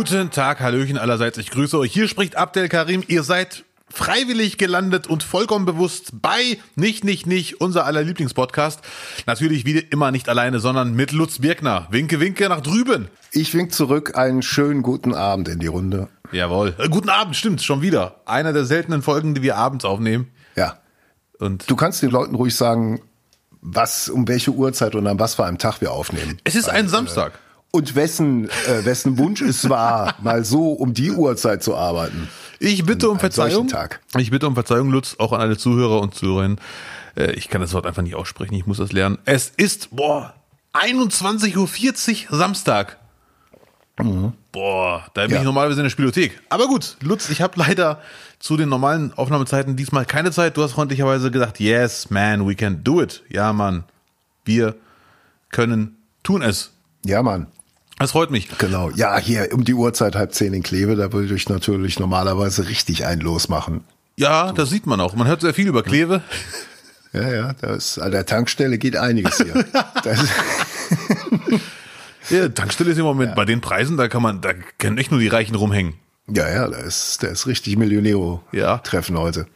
Guten Tag, Hallöchen allerseits. Ich grüße euch. Hier spricht Abdel Karim. Ihr seid freiwillig gelandet und vollkommen bewusst bei Nicht, Nicht, Nicht, unser aller Lieblingspodcast. Natürlich wie immer nicht alleine, sondern mit Lutz Birkner. Winke, winke nach drüben. Ich wink zurück. Einen schönen guten Abend in die Runde. Jawohl. Äh, guten Abend, stimmt, schon wieder. Einer der seltenen Folgen, die wir abends aufnehmen. Ja. Und Du kannst den Leuten ruhig sagen, was, um welche Uhrzeit und an was für einem Tag wir aufnehmen. es ist ein Samstag. Und wessen, äh, wessen Wunsch es war, mal so um die Uhrzeit zu arbeiten. Ich bitte um Verzeihung. Ich bitte um Verzeihung, Lutz, auch an alle Zuhörer und Zuhörerinnen. Äh, Ich kann das Wort einfach nicht aussprechen, ich muss das lernen. Es ist, boah, 21.40 Uhr Samstag. Boah, da bin Mhm. Ja. ich normalerweise in der Spielothek. Aber gut, Lutz, ich habe leider zu den normalen Aufnahmezeiten diesmal keine Zeit. Du hast freundlicherweise gesagt, yes, man, we can do it. Ja, Mann, wir können tun es. Ja, Mann. Das freut mich. Genau. Ja, hier um die Uhrzeit halb zehn in Kleve, da würde ich natürlich normalerweise richtig einen losmachen. Ja, das sieht man auch. Man hört sehr viel über Kleve. Ja, ja, da ist, an der Tankstelle geht einiges hier. Das, Ja, Tankstelle ist im Moment bei den Preisen, da kann man, da können echt nur die Reichen rumhängen. Ja, ja, da ist, da ist richtig Millionäro-Treffen heute.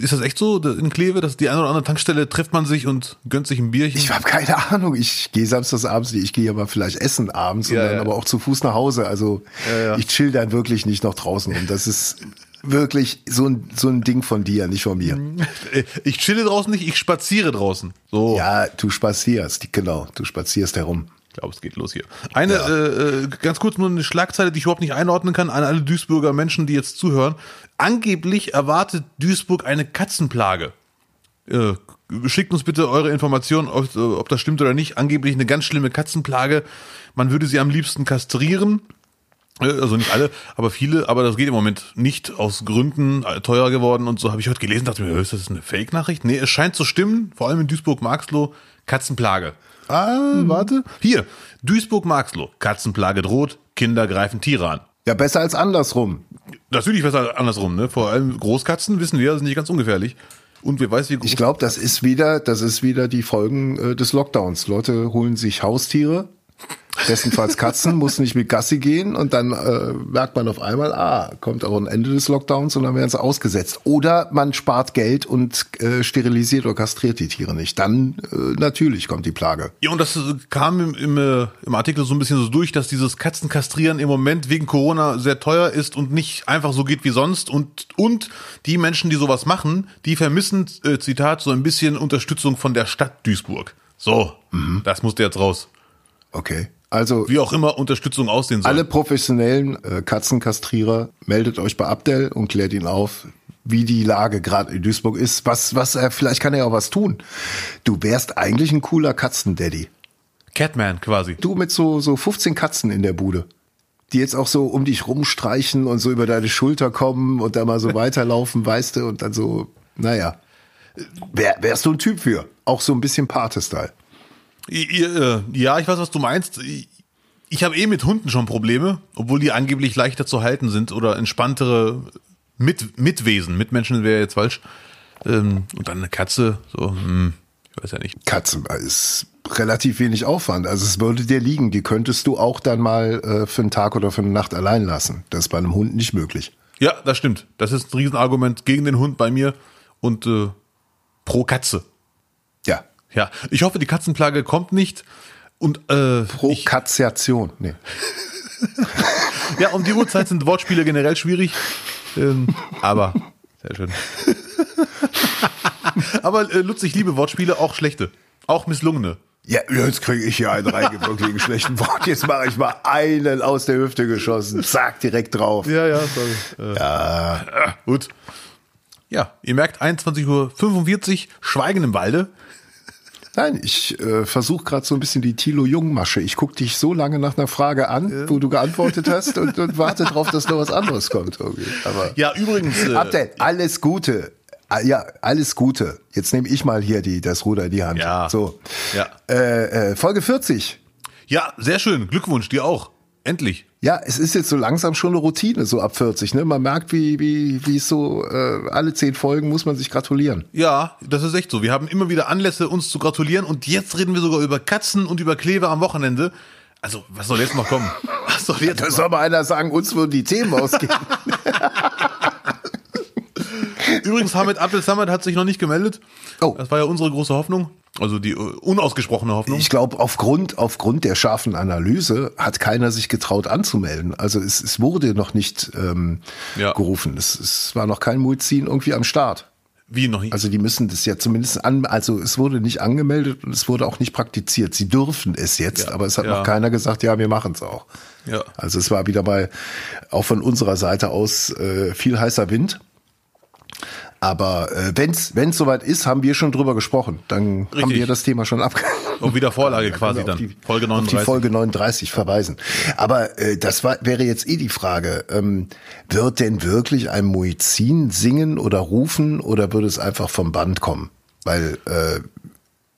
Ist das echt so in Kleve, dass die eine oder andere Tankstelle trifft man sich und gönnt sich ein Bierchen? Ich habe keine Ahnung. Ich gehe samstags abends nicht. Ich gehe aber vielleicht essen abends und Ja, dann ja. aber auch zu Fuß nach Hause. Also ja. ich chill dann wirklich nicht noch draußen. Und das ist wirklich so ein, so ein Ding von dir, nicht von mir. ich chille draußen nicht, ich spaziere draußen. So, Ja, du spazierst, genau. Du spazierst herum. Ich glaube, es geht los hier. Eine, äh, äh, ganz kurz nur eine Schlagzeile, die ich überhaupt nicht einordnen kann, an alle Duisburger Menschen, die jetzt zuhören. Angeblich erwartet Duisburg eine Katzenplage. Äh, schickt uns bitte eure Informationen, ob, ob das stimmt oder nicht. Angeblich eine ganz schlimme Katzenplage. Man würde sie am liebsten kastrieren. Äh, Also nicht alle, aber viele, aber das geht im Moment nicht aus Gründen äh, teuer geworden und so habe ich heute gelesen, dachte mir, ist das eine Fake-Nachricht? Nee, es scheint zu stimmen, vor allem in Duisburg-Marxloh, Katzenplage. Ah, warte. Hier, Duisburg-Marxloh, Katzenplage droht, Kinder greifen Tiere an. Ja, besser als andersrum. Natürlich besser andersrum, ne? Vor allem Großkatzen, wissen wir, sind nicht ganz ungefährlich. Und wer weiß, wie groß. Ich glaube, das ist wieder, das ist wieder die Folgen äh, des Lockdowns. Leute holen sich Haustiere, bestenfalls Katzen, muss nicht mit Gassi gehen und dann äh, merkt man auf einmal, ah, kommt auch ein Ende des Lockdowns und dann werden sie ausgesetzt. Oder man spart Geld und äh, sterilisiert oder kastriert die Tiere nicht. Dann äh, natürlich kommt die Plage. Ja, und das äh, kam im, im, äh, im Artikel so ein bisschen so durch, dass dieses Katzenkastrieren im Moment wegen Corona sehr teuer ist und nicht einfach so geht wie sonst. Und, und die Menschen, die sowas machen, die vermissen, äh, Zitat, so ein bisschen Unterstützung von der Stadt Duisburg. So, das musste jetzt raus. Okay. Also Wie auch immer Unterstützung aussehen soll. alle professionellen äh, Katzenkastrierer, meldet euch bei Abdel und klärt ihn auf, wie die Lage gerade in Duisburg ist. Was, was er, vielleicht kann er ja auch was tun. Du wärst eigentlich ein cooler Katzendaddy. Catman quasi. Du mit so, so 15 Katzen in der Bude. Die jetzt auch so um dich rumstreichen und so über deine Schulter kommen und dann mal so weiterlaufen, weißt du, und dann so, naja. Wär, wärst du ein Typ für? Auch so ein bisschen Pate-Style. Äh, Ja, ich weiß, was du meinst. Ich, habe eh mit Hunden schon Probleme, obwohl die angeblich leichter zu halten sind oder entspanntere mit, Mitwesen. Mitmenschen wäre jetzt falsch. Ähm, und dann eine Katze, so, hm, ich weiß ja nicht. Katzen ist relativ wenig Aufwand. Also es würde dir liegen. Die könntest du auch dann mal äh, für einen Tag oder für eine Nacht allein lassen. Das ist bei einem Hund nicht möglich. Ja, das stimmt. Das ist ein Riesenargument gegen den Hund bei mir und äh, pro Katze. Ja. Ich hoffe, die Katzenplage kommt nicht. Und äh, ich, Prokatiation. Nee. ja, um die Uhrzeit sind Wortspiele generell schwierig. Ähm, aber sehr schön. aber äh, Lutz, ich liebe Wortspiele, auch schlechte, auch misslungene. Ja, jetzt kriege ich hier einen reingedrückt wegen schlechten Wort. Jetzt mache ich mal einen aus der Hüfte geschossen. Zack, direkt drauf. Ja, ja, sorry. Äh, ja. gut. Ja, ihr merkt 21.45 Uhr, Schweigen im Walde. Nein, ich äh, versuche gerade so ein bisschen die Thilo Jung-Masche. Ich guck dich so lange nach einer Frage an, wo du geantwortet hast und, und warte drauf, dass noch was anderes kommt. Irgendwie. Aber Ja, übrigens. Äh, Abdel, alles Gute. Ah, Ja, alles Gute. Jetzt nehme ich mal hier die, das Ruder in die Hand. Ja. So. Ja. Äh, äh, Folge 40. ja, sehr schön. Glückwunsch, dir auch. Endlich. Ja, es ist jetzt so langsam schon eine Routine, so ab 40. Ne? Man merkt, wie, wie, wie es so, äh, alle zehn Folgen muss man sich gratulieren. Ja, das ist echt so. Wir haben immer wieder Anlässe, uns zu gratulieren und jetzt reden wir sogar über Katzen und über Kleve am Wochenende. Also, was soll jetzt noch kommen? Was soll jetzt Da soll mal einer sagen, uns würden die Themen ausgehen. Übrigens, Hamid Abdel Samad hat sich noch nicht gemeldet. Oh. Das war ja unsere große Hoffnung. Also die äh, unausgesprochene Hoffnung. Ich glaube, aufgrund, aufgrund der scharfen Analyse hat keiner sich getraut anzumelden. Also es, es wurde noch nicht ähm, Ja. gerufen. Es, es war noch kein Muizin irgendwie am Start. Wie noch nicht? Also die müssen das ja zumindest an, also es wurde nicht angemeldet und es wurde auch nicht praktiziert. Sie dürfen es jetzt, Ja. aber es hat Ja. noch keiner gesagt, ja, wir machen es auch. ja. Also es war wieder bei, auch von unserer Seite aus, äh, viel heißer Wind. Aber äh, wenn's wenn's soweit ist, haben wir schon drüber gesprochen. Dann haben Richtig. wir das Thema schon abge Und wieder Vorlage Können quasi wir auf dann. die, Folge Auf 39. die Folge 39 verweisen. Aber äh, das war, wäre jetzt eh die Frage. Ähm, wird denn wirklich ein Muizin singen oder rufen oder würde es einfach vom Band kommen? Weil äh,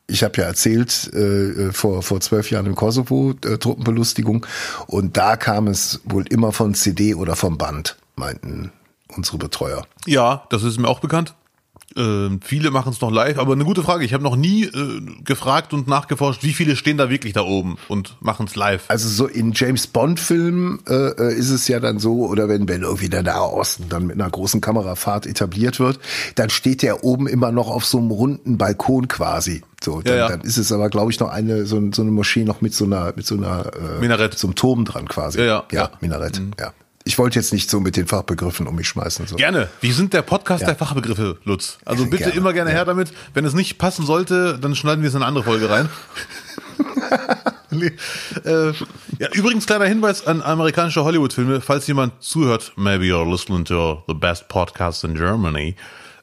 ich habe ja erzählt, äh, vor, vor zwölf Jahren im Kosovo, äh, Truppenbelustigung, und da kam es wohl immer von CD oder vom Band, meinten unsere Betreuer. Ja, das ist mir auch bekannt. Ähm, viele machen es noch live, aber eine gute Frage. Ich habe noch nie äh, gefragt und nachgeforscht, wie viele stehen da wirklich da oben und machen es live. Also so in James Bond Filmen äh, äh, ist es ja dann so, oder wenn, wenn irgendwie der Nahe Osten dann mit einer großen Kamerafahrt etabliert wird, dann steht der oben immer noch auf so einem runden Balkon quasi. So, dann, ja. dann ist es aber, glaube ich, noch eine so, so eine Moschee noch mit so einer mit so einer äh, Minarett. so einem Turm dran quasi. Ja, ja, ja, ja. Minarett. Ja. Ich wollte jetzt nicht so mit den Fachbegriffen um mich schmeißen. So. Gerne. Wir sind der Podcast Ja. der Fachbegriffe, Lutz. Also bitte Gerne, immer gerne ja. her damit. Wenn es nicht passen sollte, dann schneiden wir es in eine andere Folge rein. nee. äh, ja, übrigens kleiner Hinweis an amerikanische Hollywood-Filme, falls jemand zuhört. Maybe you're listening to the best podcast in Germany.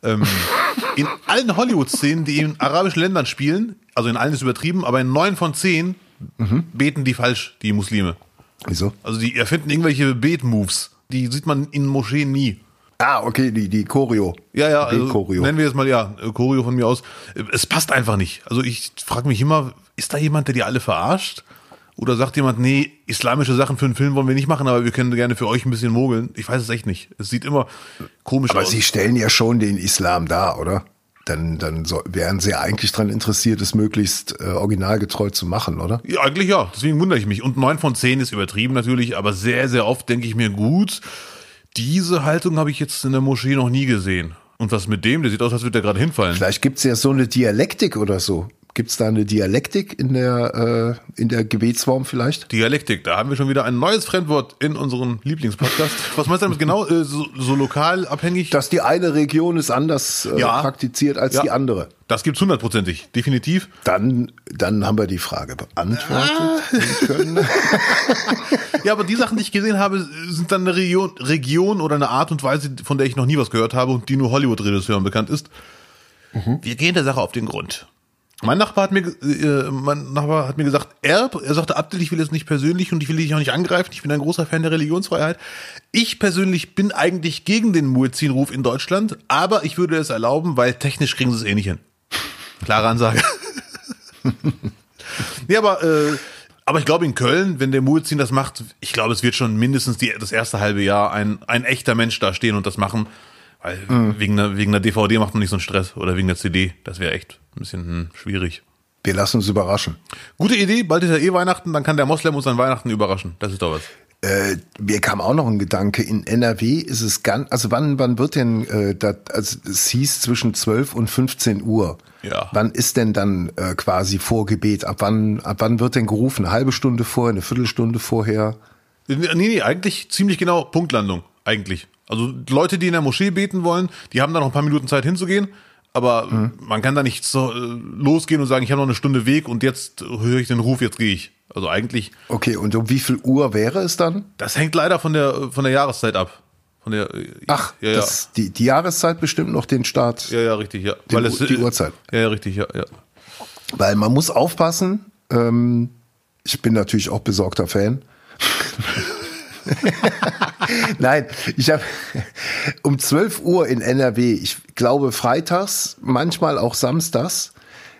Ähm, in allen Hollywood-Szenen, die in arabischen Ländern spielen, also in allen ist übertrieben, aber in neun von zehn Mhm. beten die falsch, die Muslime. Wieso? Also die erfinden irgendwelche Bet-Moves. Die sieht man in Moscheen nie. Ah, okay, die die Choreo. Ja, ja, Die also Choreo. nennen wir es mal, ja, äh, Choreo von mir aus. Äh, Es passt einfach nicht. Also ich frage mich immer, ist da jemand, der die alle verarscht? Oder sagt jemand, nee, islamische Sachen für einen Film wollen wir nicht machen, aber wir können gerne für euch ein bisschen mogeln? Ich weiß es echt nicht. Es sieht immer komisch Aber aus. sie stellen ja schon den Islam dar, oder? Dann, dann so, wären sie ja eigentlich dran interessiert, es möglichst äh, originalgetreu zu machen, oder? ja, eigentlich ja, deswegen wundere ich mich. Und neun von zehn ist übertrieben natürlich, aber sehr, sehr oft denke ich mir, gut, diese Haltung habe ich jetzt in der Moschee noch nie gesehen. Und was mit dem? Der sieht aus, als würde der gerade hinfallen. Vielleicht gibt's ja so eine Dialektik oder so. Gibt's da eine Dialektik in der, äh, in der Gebetsform vielleicht? Dialektik, da haben wir schon wieder ein neues Fremdwort in unserem Lieblingspodcast. Was meinst du damit genau? Äh, So, so lokal abhängig? Dass die eine Region es anders äh, Ja. praktiziert als Ja. die andere. Das gibt's hundertprozentig, definitiv. Dann, dann haben wir die Frage beantwortet. können. Ja, aber die Sachen, die ich gesehen habe, sind dann eine Region, Region oder eine Art und Weise, von der ich noch nie was gehört habe und die nur Hollywood-Regisseuren bekannt ist. Wir gehen der Sache auf den Grund. Mein Nachbar hat mir, ge- äh, mein Nachbar hat mir gesagt, er, er sagte, Abdel, ich will es nicht persönlich und ich will dich auch nicht angreifen. Ich bin ein großer Fan der Religionsfreiheit. Ich persönlich bin eigentlich gegen den Muezzin-Ruf in Deutschland, aber ich würde es erlauben, weil technisch kriegen sie es eh nicht hin. Klare Ansage. Ja, aber, äh, aber ich glaube in Köln, wenn der Muezzin das macht, ich glaube, es wird schon mindestens die, das erste halbe Jahr ein, ein echter Mensch da stehen und das machen. Weil wegen, einer, wegen einer DVD macht man nicht so einen Stress oder wegen der CD. Das wäre echt ein bisschen hm, schwierig. Wir lassen uns überraschen. Gute Idee, bald ist ja eh Weihnachten, dann kann der Moslem uns an Weihnachten überraschen. Das ist doch was. Äh, mir kam auch noch ein Gedanke, in NRW ist es ganz, also wann, wann wird denn, äh, das, also es hieß zwischen 12 und 15 Uhr. Ja. Wann ist denn dann äh, quasi Vorgebet? Ab wann, ab wann wird denn gerufen? Eine halbe Stunde vorher, eine Viertelstunde vorher? Nee, nee, eigentlich ziemlich genau Punktlandung. Eigentlich. Also Leute, die in der Moschee beten wollen, die haben da noch ein paar Minuten Zeit hinzugehen. Aber man kann da nicht so äh, losgehen und sagen, ich habe noch eine Stunde Weg und jetzt höre ich den Ruf, jetzt gehe ich. Also eigentlich, Okay, und um wie viel Uhr wäre es dann? das hängt leider von der von der Jahreszeit ab. Von der äh, Ach, ja, ja. Das, die, die Jahreszeit bestimmt noch den Start. ja, ja, richtig, ja. Die Uhr- die Uhrzeit. Ja, ja, richtig, ja, ja. Weil man muss aufpassen. Ähm, ich bin natürlich auch besorgter Fan. Nein, ich habe um 12 Uhr in NRW, ich glaube freitags, manchmal auch samstags,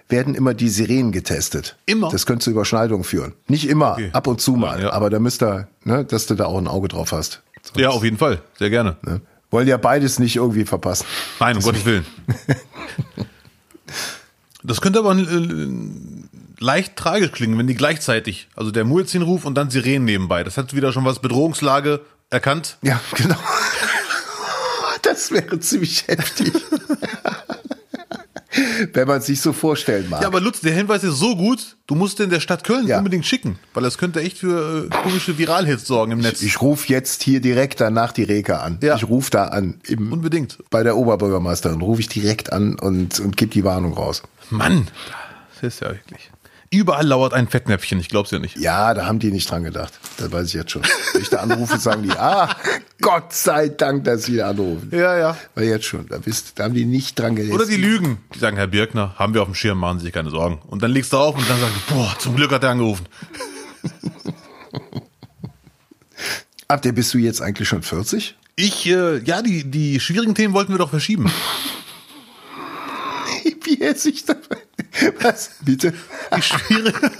werden immer die Sirenen getestet. Immer? Das könnte zu Überschneidungen führen. Nicht immer, Okay. ab und zu mal. Ja. Aber da müsst ihr, ne, dass du da auch ein Auge drauf hast. Ja, auf jeden Fall. Sehr gerne. Ne? Wollen ja beides nicht irgendwie verpassen. Nein, um Gottes Willen. Das könnte aber ein äh, leicht tragisch klingen, wenn die gleichzeitig, also der Muezzinruf und dann Sirenen nebenbei. Das hat wieder schon was Bedrohungslage erkannt. Ja, genau. Das wäre ziemlich heftig. Wenn man sich so vorstellen mag. Ja, aber Lutz, der Hinweis ist so gut, du musst den der Stadt Köln Ja. unbedingt schicken, weil das könnte echt für äh, komische Viralhits sorgen im Netz. Ich rufe jetzt hier direkt danach die Reke an. Ja. Ich rufe da an. Im, Unbedingt. bei der Oberbürgermeisterin rufe ich direkt an und, und gebe die Warnung raus. Mann, das ist ja wirklich. Überall lauert ein Fettnäpfchen, ich glaub's ja nicht. Ja, da haben die nicht dran gedacht. Das weiß ich jetzt schon. Wenn ich da anrufe, sagen die, ah, Gott sei Dank, dass sie da anrufen. Ja, ja. Weil jetzt schon, da, wisst, da haben die nicht dran gedacht. Oder die lügen. Die sagen, Herr Birkner, haben wir auf dem Schirm, machen Sie sich keine Sorgen. Und dann legst du auf und dann sagst du, boah, zum Glück hat er angerufen. Ab der bist du jetzt eigentlich schon 40? Ich, äh, ja, die, die schwierigen Themen wollten wir doch verschieben. Wie esse ich das? Was? Bitte? Die schwierigen.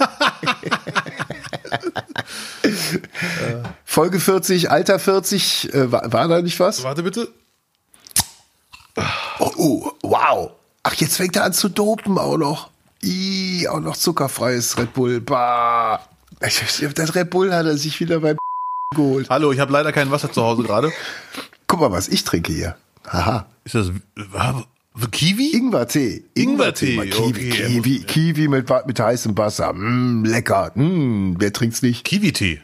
Folge 40, Alter 40, äh, war, war da nicht was? Warte bitte. Oh, oh, wow. Ach, jetzt fängt er an zu dopen auch noch. Ih, auch noch zuckerfreies Red Bull. Bah. Das Red Bull hat er sich wieder beim geholt. Hallo, ich habe leider kein Wasser zu Hause gerade. Guck mal, was ich trinke hier. Haha. Ist das Kiwi? Ingwertee. Ingwertee, Kiwi, okay. Kiwi, Kiwi mit, mit heißem Wasser. Mm, lecker. Mm, wer trinkt's nicht? Kiwi-Tee.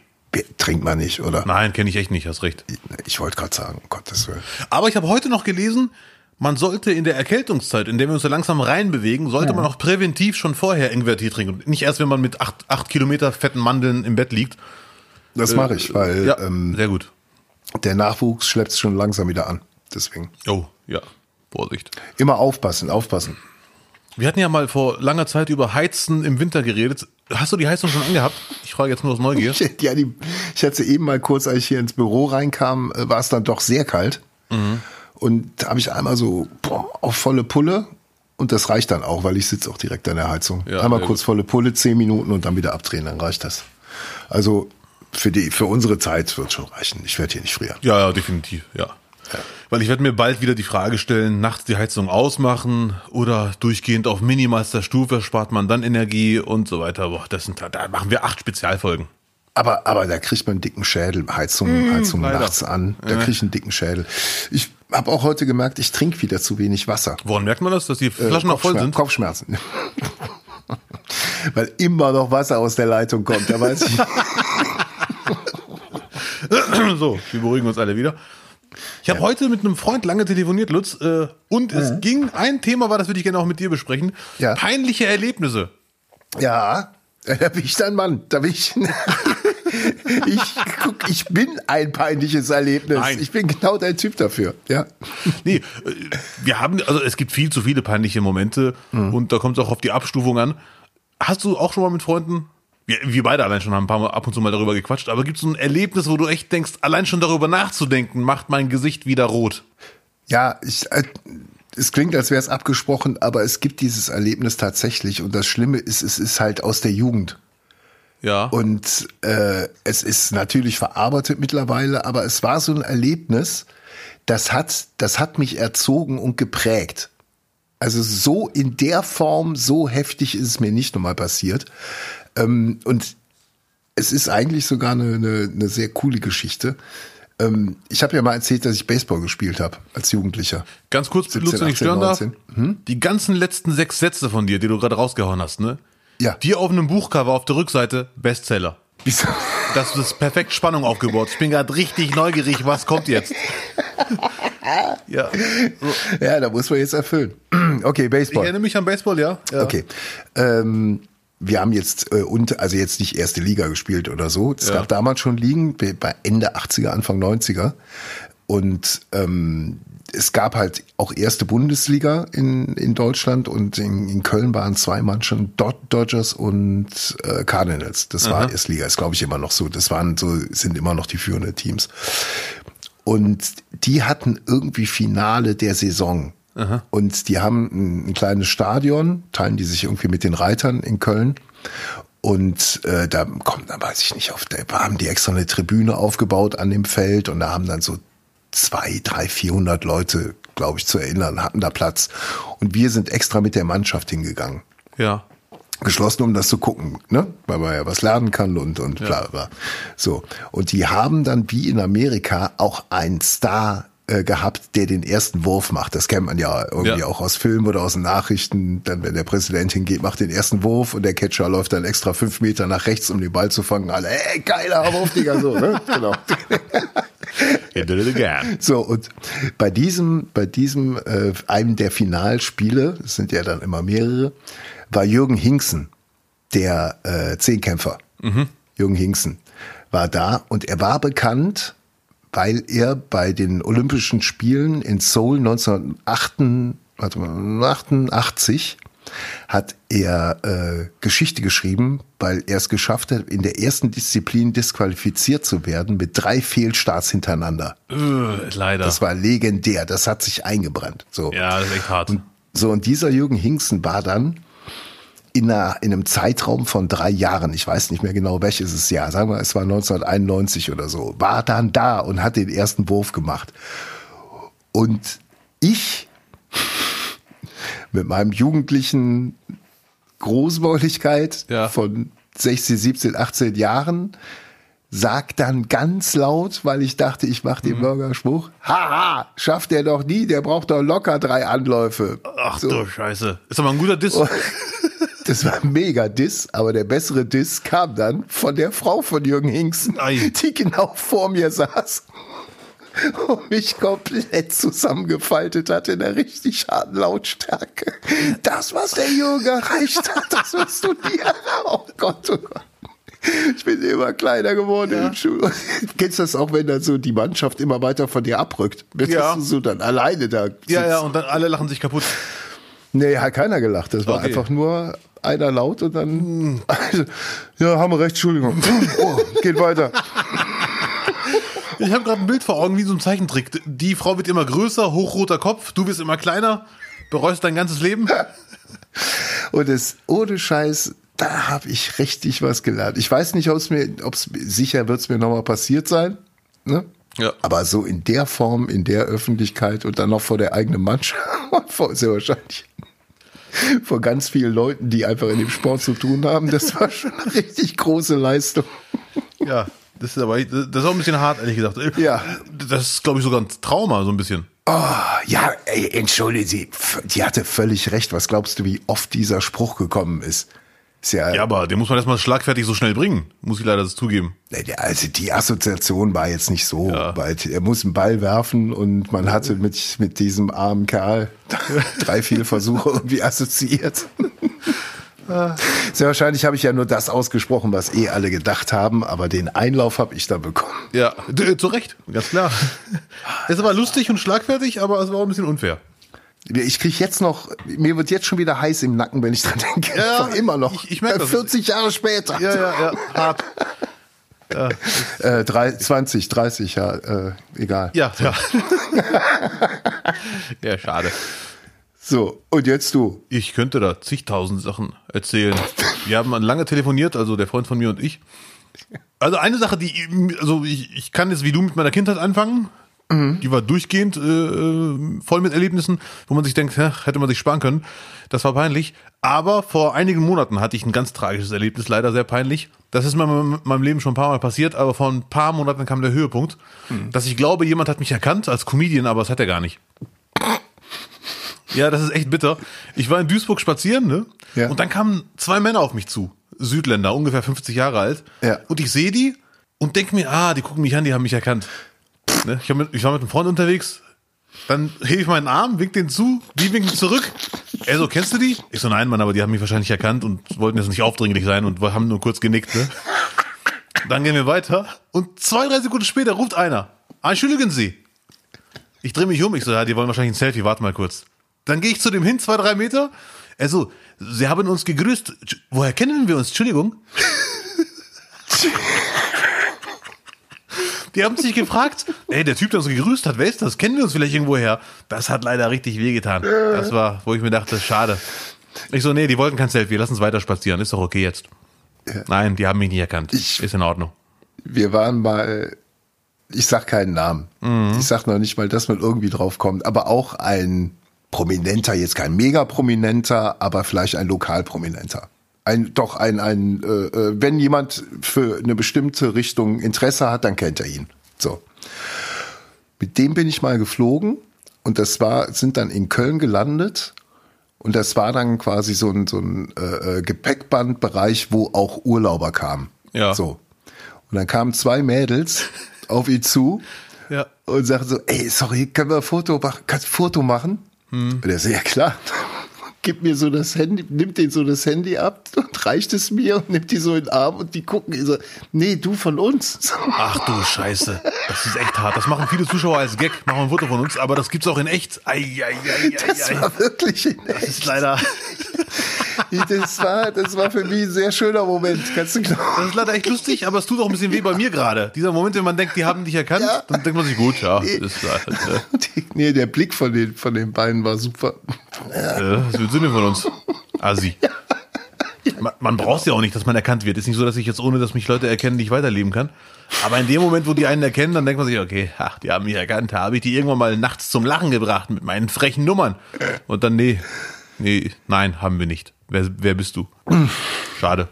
Trinkt man nicht, oder? Nein, kenne ich echt nicht, hast recht. Ich wollte gerade sagen, um Gottes Willen. Aber ich habe heute noch gelesen, man sollte in der Erkältungszeit, in der wir uns so langsam reinbewegen, sollte man auch präventiv schon vorher Ingwertee trinken. Und nicht erst, wenn man mit acht, acht Kilometer fetten Mandeln im Bett liegt. Das mache ich, weil Äh, Ja, ähm, sehr gut. der Nachwuchs schleppt schon langsam wieder an. Deswegen. Oh, ja. Vorsicht. Immer aufpassen, aufpassen. Wir hatten ja mal vor langer Zeit über Heizen im Winter geredet. Hast du die Heizung schon angehabt? Ich frage jetzt nur aus Neugier. Ja, die, ich hatte eben mal kurz, als ich hier ins Büro reinkam, äh, war es dann doch sehr kalt. Und da habe ich einmal so boah, auf volle Pulle. Und das reicht dann auch, weil ich sitze auch direkt an der Heizung. Ja, einmal kurz volle Pulle, zehn Minuten und dann wieder abdrehen, dann reicht das. Also für die, für unsere Zeit wird schon reichen. Ich werde hier nicht frieren. Ja, ja, definitiv, ja. Weil ich werde mir bald wieder die Frage stellen, nachts die Heizung ausmachen oder durchgehend auf minimalster Stufe spart man dann Energie und so weiter. Boah, das sind, da machen wir acht Spezialfolgen. Aber, aber da kriegt man einen dicken Schädel. Heizung, Heizung Hm, leider. nachts an. Da krieg ich einen dicken Schädel. Ich habe auch heute gemerkt, ich trinke wieder zu wenig Wasser. Woran merkt man das, dass die Äh, Flaschen noch voll sind? Kopfschmerzen. Weil immer noch Wasser aus der Leitung kommt. Da weiß ich. so, wir beruhigen uns alle wieder. Ich habe heute mit einem Freund lange telefoniert, Lutz, äh, und es ging, ein Thema war, das würde ich gerne auch mit dir besprechen. Ja. Peinliche Erlebnisse. ja, da bin ich dein Mann. Da bin ich. ich, guck, ich bin ein peinliches Erlebnis. Nein. Ich bin genau dein Typ dafür. Ja. Nee, äh, wir haben, also es gibt viel zu viele peinliche Momente Mhm. und da kommt es auch auf die Abstufung an. Hast du auch schon mal mit Freunden, wir, wir beide allein schon haben ein paar Mal ab und zu mal darüber gequatscht, aber gibt es so ein Erlebnis, wo du echt denkst, allein schon darüber nachzudenken, macht mein Gesicht wieder rot? Ja, ich, äh, es klingt, als wäre es abgesprochen, aber es gibt dieses Erlebnis tatsächlich. Und das Schlimme ist, es ist halt aus der Jugend. Ja. Und äh, es ist natürlich verarbeitet mittlerweile, aber es war so ein Erlebnis, das hat, das hat mich erzogen und geprägt. Also so in der Form, so heftig ist es mir nicht nochmal passiert. Ähm, und es ist eigentlich sogar eine, eine, eine sehr coole Geschichte. Ähm, ich habe ja mal erzählt, dass ich Baseball gespielt habe als Jugendlicher. Ganz kurz, 17, Lutz, wenn ich 18, stören darf. 19. Die ganzen letzten sechs Sätze von dir, die du gerade rausgehauen hast, ne? Ja. Die auf einem Buchcover auf der Rückseite, Bestseller. Wieso? Das ist perfekt Spannung aufgebaut. Ich bin gerade richtig neugierig, was kommt jetzt? ja. So. Ja, da muss man jetzt erfüllen. Okay, Ich Baseball. erinnere mich an Baseball, ja. ja. Okay. Ähm, wir haben jetzt äh, und also jetzt nicht erste Liga gespielt oder so. Es Ja. gab damals schon Ligen bei- Ende 80er, Anfang 90er. Und ähm, es gab halt auch erste Bundesliga in, in Deutschland und in, in Köln waren zwei Mannschaften, Dod Dodgers und äh, Cardinals. Das war Erstliga, ist glaube ich immer noch so. Das waren so, sind immer noch die führenden Teams. Und die hatten irgendwie Finale der Saison. Und die haben ein, ein kleines Stadion, teilen die sich irgendwie mit den Reitern in Köln. Und äh, da kommt, da weiß ich nicht, auf der haben die extra eine Tribüne aufgebaut an dem Feld und da haben dann so zwei, drei, vierhundert Leute, glaube ich, zu erinnern, hatten da Platz. Und wir sind extra mit der Mannschaft hingegangen. Ja. geschlossen, um das zu gucken, ne? Weil man ja was lernen kann und, und bla, bla. So. Und die haben dann wie in Amerika auch einen Star äh, gehabt, der den ersten Wurf macht. Das kennt man ja irgendwie Ja. auch aus Filmen oder aus Nachrichten. Dann, wenn der Präsident hingeht, macht den ersten Wurf und der Catcher läuft dann extra fünf Meter nach rechts, um den Ball zu fangen. Alle, ey, geiler Wurf, Digga, so, ne? Genau. So, und bei diesem, bei diesem, äh, einem der Finalspiele, es sind ja dann immer mehrere, war Jürgen Hinksen, der äh, Zehnkämpfer. Jürgen Hinksen war da und er war bekannt, weil er bei den Olympischen Spielen in Seoul 1988, warte mal, 88 hat er äh, Geschichte geschrieben, weil er es geschafft hat, in der ersten Disziplin disqualifiziert zu werden mit drei Fehlstarts hintereinander. Äh, leider. Das war legendär, das hat sich eingebrannt. So. ja, das ist echt hart. So, und dieser Jürgen Hinksen war dann in, einer, in einem Zeitraum von drei Jahren, ich weiß nicht mehr genau welches es Jahr, sagen wir, es war 1991 oder so, war dann da und hat den ersten Wurf gemacht. Und ich mit meinem jugendlichen Großmäuligkeit Ja. von 16, 17, 18 Jahren sag dann ganz laut, weil ich dachte, ich mache den Burgerspruch, haha, schafft er doch nie, der braucht doch locker drei Anläufe. Ach So. du Scheiße. Ist aber ein guter Diss. Das war mega Diss, aber der bessere Diss kam dann von der Frau von Jürgen Hinksen, Ei. die genau vor mir saß und mich komplett zusammengefaltet hat in einer richtig harten Lautstärke. Das, was der Jürgen erreicht hat, das wirst du nie. Oh Gott, oh Gott. Ich bin immer kleiner geworden im Schul. Kennst du das auch, wenn dann so die Mannschaft immer weiter von dir abrückt? Bist Ja. du so dann alleine da? Ja, sitzt? ja, und dann alle lachen sich kaputt. Nee, hat keiner gelacht. Das war Okay. einfach nur einer laut und dann. Also, ja, haben wir recht, Entschuldigung. Oh, geht weiter. Ich habe gerade ein Bild vor Augen wie so ein Zeichentrick. Die Frau wird immer größer, hochroter Kopf, du wirst immer kleiner, bereust dein ganzes Leben. Und es ohne Scheiß, da habe ich richtig was gelernt. Ich weiß nicht, ob es mir, ob es sicher wird es mir nochmal passiert sein. Ne? Ja. Aber so in der Form, in der Öffentlichkeit und dann noch vor der eigenen Mannschaft, sehr wahrscheinlich vor ganz vielen Leuten, die einfach in dem Sport zu tun haben, das war schon eine richtig große Leistung. Ja, das ist aber das ist auch ein bisschen hart, ehrlich gesagt. Ja. Das ist, glaube ich, sogar ein Trauma, so ein bisschen. Oh, ja, ey, entschuldige Sie, f- die hatte völlig recht. Was glaubst du, wie oft dieser Spruch gekommen ist? Ist ja, Ja, aber den muss man erstmal schlagfertig so schnell bringen. Muss ich leider das zugeben. also die Assoziation war jetzt nicht so Ja. weit. Er muss einen Ball werfen und man hatte mit, mit diesem armen Kerl drei, vier Versuche irgendwie assoziiert. Sehr wahrscheinlich habe ich ja nur das ausgesprochen, was eh alle gedacht haben, aber den Einlauf habe ich da bekommen. Ja, d- zu Recht, ganz klar. Ist aber lustig und schlagfertig, aber es war auch ein bisschen unfair. Ich krieg jetzt noch, mir wird jetzt schon wieder heiß im Nacken, wenn ich dran denke. Ja, immer noch. ich- ich merk das. 40 Jahre später. Ja, ja, ja, hart. Äh, drei, 20, 30, ja, äh, egal. Ja, ja. ja, schade. So, und jetzt du. Ich könnte da zigtausend Sachen erzählen. Wir haben lange telefoniert, also der Freund von mir und ich. Also eine Sache, die, also ich, ich kann jetzt wie du mit meiner Kindheit anfangen. Die war durchgehend äh, äh, voll mit Erlebnissen, wo man sich denkt, hä, hätte man sich sparen können. Das war peinlich. Aber vor einigen Monaten hatte ich ein ganz tragisches Erlebnis, leider sehr peinlich. Das ist mir in meinem Leben schon ein paar Mal passiert, aber vor ein paar Monaten kam der Höhepunkt, dass ich glaube, jemand hat mich erkannt als Comedian, aber das hat er gar nicht. Ja, das ist echt bitter. Ich war in Duisburg spazieren, ne? Ja. Und dann kamen zwei Männer auf mich zu. Südländer, ungefähr 50 Jahre alt. Ja. Und ich sehe die und denke mir, ah, die gucken mich an, die haben mich erkannt. Ne? Ich, mit, ich war mit einem Freund unterwegs. Dann hebe ich meinen Arm, wink den zu, die winken zurück. Er so, kennst du die? Ich so, nein, Mann, aber die haben mich wahrscheinlich erkannt und wollten jetzt nicht aufdringlich sein und haben nur kurz genickt, ne? Dann gehen wir weiter und zwei, drei Sekunden später ruft einer, ah, entschuldigen Sie. Ich drehe mich um, ich so, ja, die wollen wahrscheinlich ein Selfie, warte mal kurz. Dann gehe ich zu dem hin, zwei, drei Meter. Er so, Sie haben uns gegrüßt. Woher kennen wir uns? Entschuldigung. Die haben sich gefragt, ey, der Typ, der uns gegrüßt hat, wer ist das? Kennen wir uns vielleicht irgendwoher? Das hat leider richtig wehgetan. Das war, wo ich mir dachte, schade. Ich so, nee, die wollten kein Selfie, lass uns weiter spazieren, ist doch okay jetzt. Nein, die haben mich nicht erkannt. Ich- ist in Ordnung. Wir waren mal, ich sag keinen Namen. Ich sag noch nicht mal, dass man irgendwie drauf kommt, aber auch ein Prominenter, jetzt kein mega Prominenter, aber vielleicht ein Lokalprominenter. Ein, doch ein, ein, äh, äh, wenn jemand für eine bestimmte Richtung Interesse hat, dann kennt er ihn. So. Mit dem bin ich mal geflogen und das war, sind dann in Köln gelandet und das war dann quasi so ein, so ein äh, äh Gepäckbandbereich, wo auch Urlauber kamen. Ja. So. Und dann kamen zwei Mädels auf ihn zu Ja. und sagten so, ey, sorry, können wir ein Foto machen? Kannst du ein Foto machen? Hm. Und er so, ja klar. Gibt mir so das Handy, nimmt den so das Handy ab und reicht es mir und nimmt die so in den Arm und die gucken so, nee, du von uns. Ach du Scheiße. Das ist echt hart. Das machen viele Zuschauer als Gag, machen ein Foto von uns, aber das gibt's auch in echt. Ei, ei, ei, ei, Das war wirklich, Das ist leider, das war, das war für mich ein sehr schöner Moment. Kannst du glauben? das ist leider echt lustig, aber es tut auch ein bisschen weh bei mir gerade. Dieser Moment, wenn man denkt, die haben dich erkannt, Ja. dann denkt man sich, gut, ja, ist klar. Die- Nee, der Blick von den, von den beiden war super. äh, was willst du denn von uns? Asi. Man, man braucht ja auch nicht, dass man erkannt wird. Ist nicht so, dass ich jetzt ohne, dass mich Leute erkennen, nicht weiterleben kann. Aber in dem Moment, wo die einen erkennen, dann denkt man sich, okay, ach, die haben mich erkannt. Habe ich die irgendwann mal nachts zum Lachen gebracht mit meinen frechen Nummern. Und dann, nee, nee, nein, haben wir nicht. Wer, wer bist du? Schade.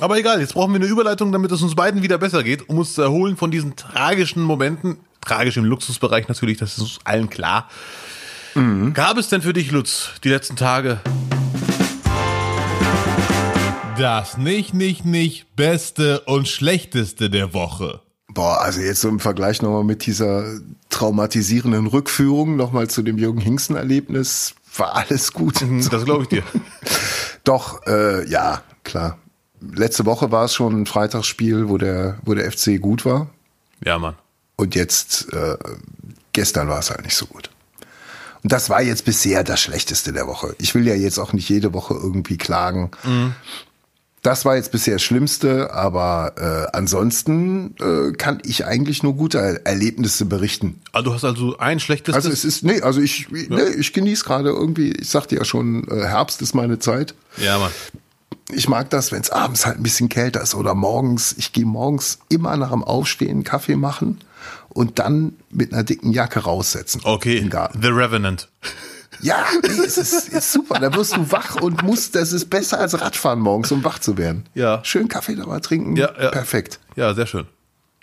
Aber egal, jetzt brauchen wir eine Überleitung, damit es uns beiden wieder besser geht, um uns zu erholen von diesen tragischen Momenten. Tragisch im Luxusbereich natürlich, das ist uns allen klar. Gab es denn für dich, Lutz, die letzten Tage das nicht, nicht, nicht Beste und Schlechteste der Woche? Boah, also jetzt so im Vergleich nochmal mit dieser traumatisierenden Rückführung nochmal zu dem Jürgen Hingsten-Erlebnis, war alles gut. Das glaube ich dir. Doch, äh, ja, klar. Letzte Woche war es schon ein Freitagsspiel, wo der, wo der FC gut war. Ja, Mann. Und jetzt, äh, gestern war es halt nicht so gut. Und das war jetzt bisher das Schlechteste der Woche. Ich will ja jetzt auch nicht jede Woche irgendwie klagen. Das war jetzt bisher das Schlimmste, aber äh, ansonsten äh, kann ich eigentlich nur gute Er- Erlebnisse berichten. Also du hast also ein schlechtes. Also es ist, nee, also ich, nee, ich genieße gerade irgendwie, ich sagte ja schon, äh, Herbst ist meine Zeit. ja, Mann. Ich mag das, wenn es abends halt ein bisschen kälter ist oder morgens. Ich gehe morgens immer nach dem Aufstehen Kaffee machen und dann mit einer dicken Jacke raussetzen. Okay. Im Garten. The Revenant. Ja, nee, es ist, ist super. Da wirst du wach und musst, das ist besser als Radfahren morgens, um wach zu werden. Ja. Schön Kaffee dabei trinken. Ja, ja. Perfekt. Ja, sehr schön.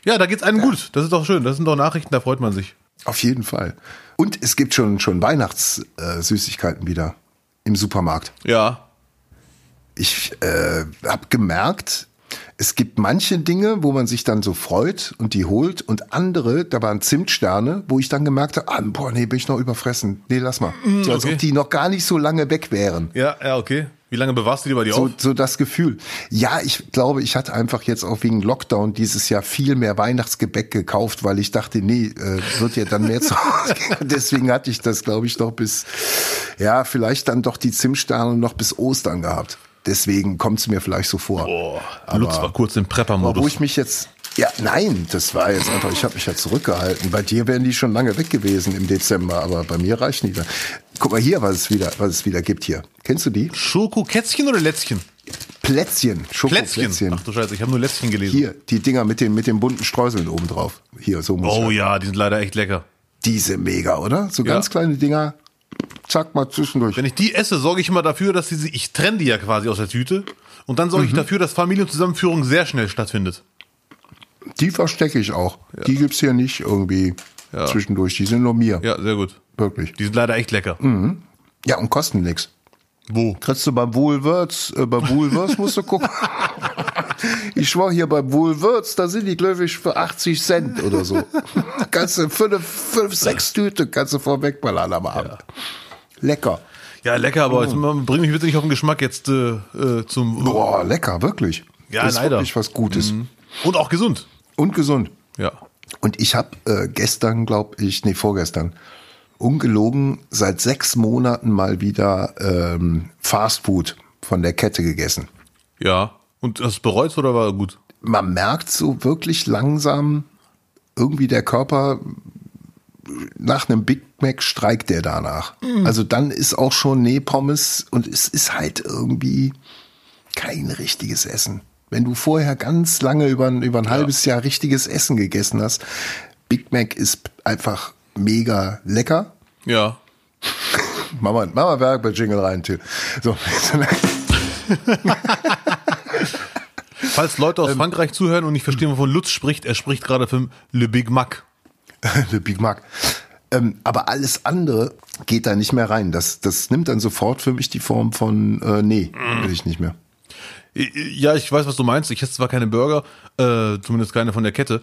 Ja, da geht's einem gut. Das ist doch schön. Das sind doch Nachrichten, da freut man sich. Auf jeden Fall. Und es gibt schon, schon Weihnachtssüßigkeiten wieder im Supermarkt. Ja. ich äh, habe gemerkt, es gibt manche Dinge, wo man sich dann so freut und die holt und andere, da waren Zimtsterne, wo ich dann gemerkt habe, ah, boah, nee, bin ich noch überfressen. Nee, lass mal. So als okay. ob die noch gar nicht so lange weg wären. Ja, ja, okay. Wie lange bewahrst du die bei dir So, auf? so das Gefühl. Ja, ich glaube, ich hatte einfach jetzt auch wegen Lockdown dieses Jahr viel mehr Weihnachtsgebäck gekauft, weil ich dachte, nee, äh, wird ja dann mehr zu Hause gehen. Deswegen hatte ich das, glaube ich, noch bis, ja, vielleicht dann doch die Zimtsterne noch bis Ostern gehabt. Deswegen kommt es mir vielleicht so vor. Boah, Aber- Lutz war kurz im Aber wo Prepper-Modus. ich mich jetzt, ja, nein, das war jetzt einfach, ich habe mich ja zurückgehalten. Bei dir wären die schon lange weg gewesen im Dezember, aber bei mir reichen die dann. Guck mal hier, was es wieder, was es wieder gibt hier. Kennst du die? Schoko-Kätzchen oder Lätzchen? Plätzchen, Plätzchen. Schokoplätzchen. Ach du Scheiße, ich habe nur Lätzchen gelesen. Hier, die Dinger mit den, mit den bunten Streuseln oben drauf. Hier, so muss Oh ich- ja, die sind leider echt lecker. Diese mega, oder? So Ja. ganz kleine Dinger. Zack, mal zwischendurch. Wenn ich die esse, sorge ich immer dafür, dass die, ich trenne die ja quasi aus der Tüte. Und dann sorge ich dafür, dass Familienzusammenführung sehr schnell stattfindet. Die verstecke ich auch. Die gibt's hier nicht irgendwie Ja. zwischendurch. Die sind nur mir. Ja, sehr gut. Wirklich. Die sind leider echt lecker. Ja, und kosten nix. Wo? Kriegst du beim Woolworths, äh, beim Woolworths musst du gucken. Ich schwör hier beim Woolworths, da sind die, glaube ich, für 80 Cent oder so. kannst du fünf, fünf, sechs Tüte kannst du vorwegballern am Abend. Lecker. Ja, lecker, aber jetzt, man, bring mich bitte nicht auf den Geschmack jetzt äh, äh, zum. Boah, lecker, wirklich. Ja, das ist leider. wirklich was Gutes. Und auch gesund. Und gesund. Ja. Und ich habe äh, gestern, glaube ich, nee, vorgestern, ungelogen, seit sechs Monaten mal wieder ähm, Fastfood von der Kette gegessen. Ja. Und das bereut oder war gut? Man merkt so wirklich langsam, irgendwie der Körper nach einem Big Mac streikt der danach. Also dann ist auch schon nee Pommes und es ist halt irgendwie kein richtiges Essen. Wenn du vorher ganz lange über, ein- über ein halbes Jahr richtiges Essen gegessen hast, Big Mac ist einfach mega lecker. Ja. Mama, Mama Werk bei Jingle rein, Till. So. Falls Leute aus Frankreich zuhören und nicht verstehen, wovon Lutz spricht, er spricht gerade vom Le Big Mac. Le Big Mac. Ähm, aber alles andere geht da nicht mehr rein. Das, das nimmt dann sofort für mich die Form von, äh, nee, will ich nicht mehr. Ja, ich weiß, was du meinst. Ich esse zwar keine Burger, äh, zumindest keine von der Kette,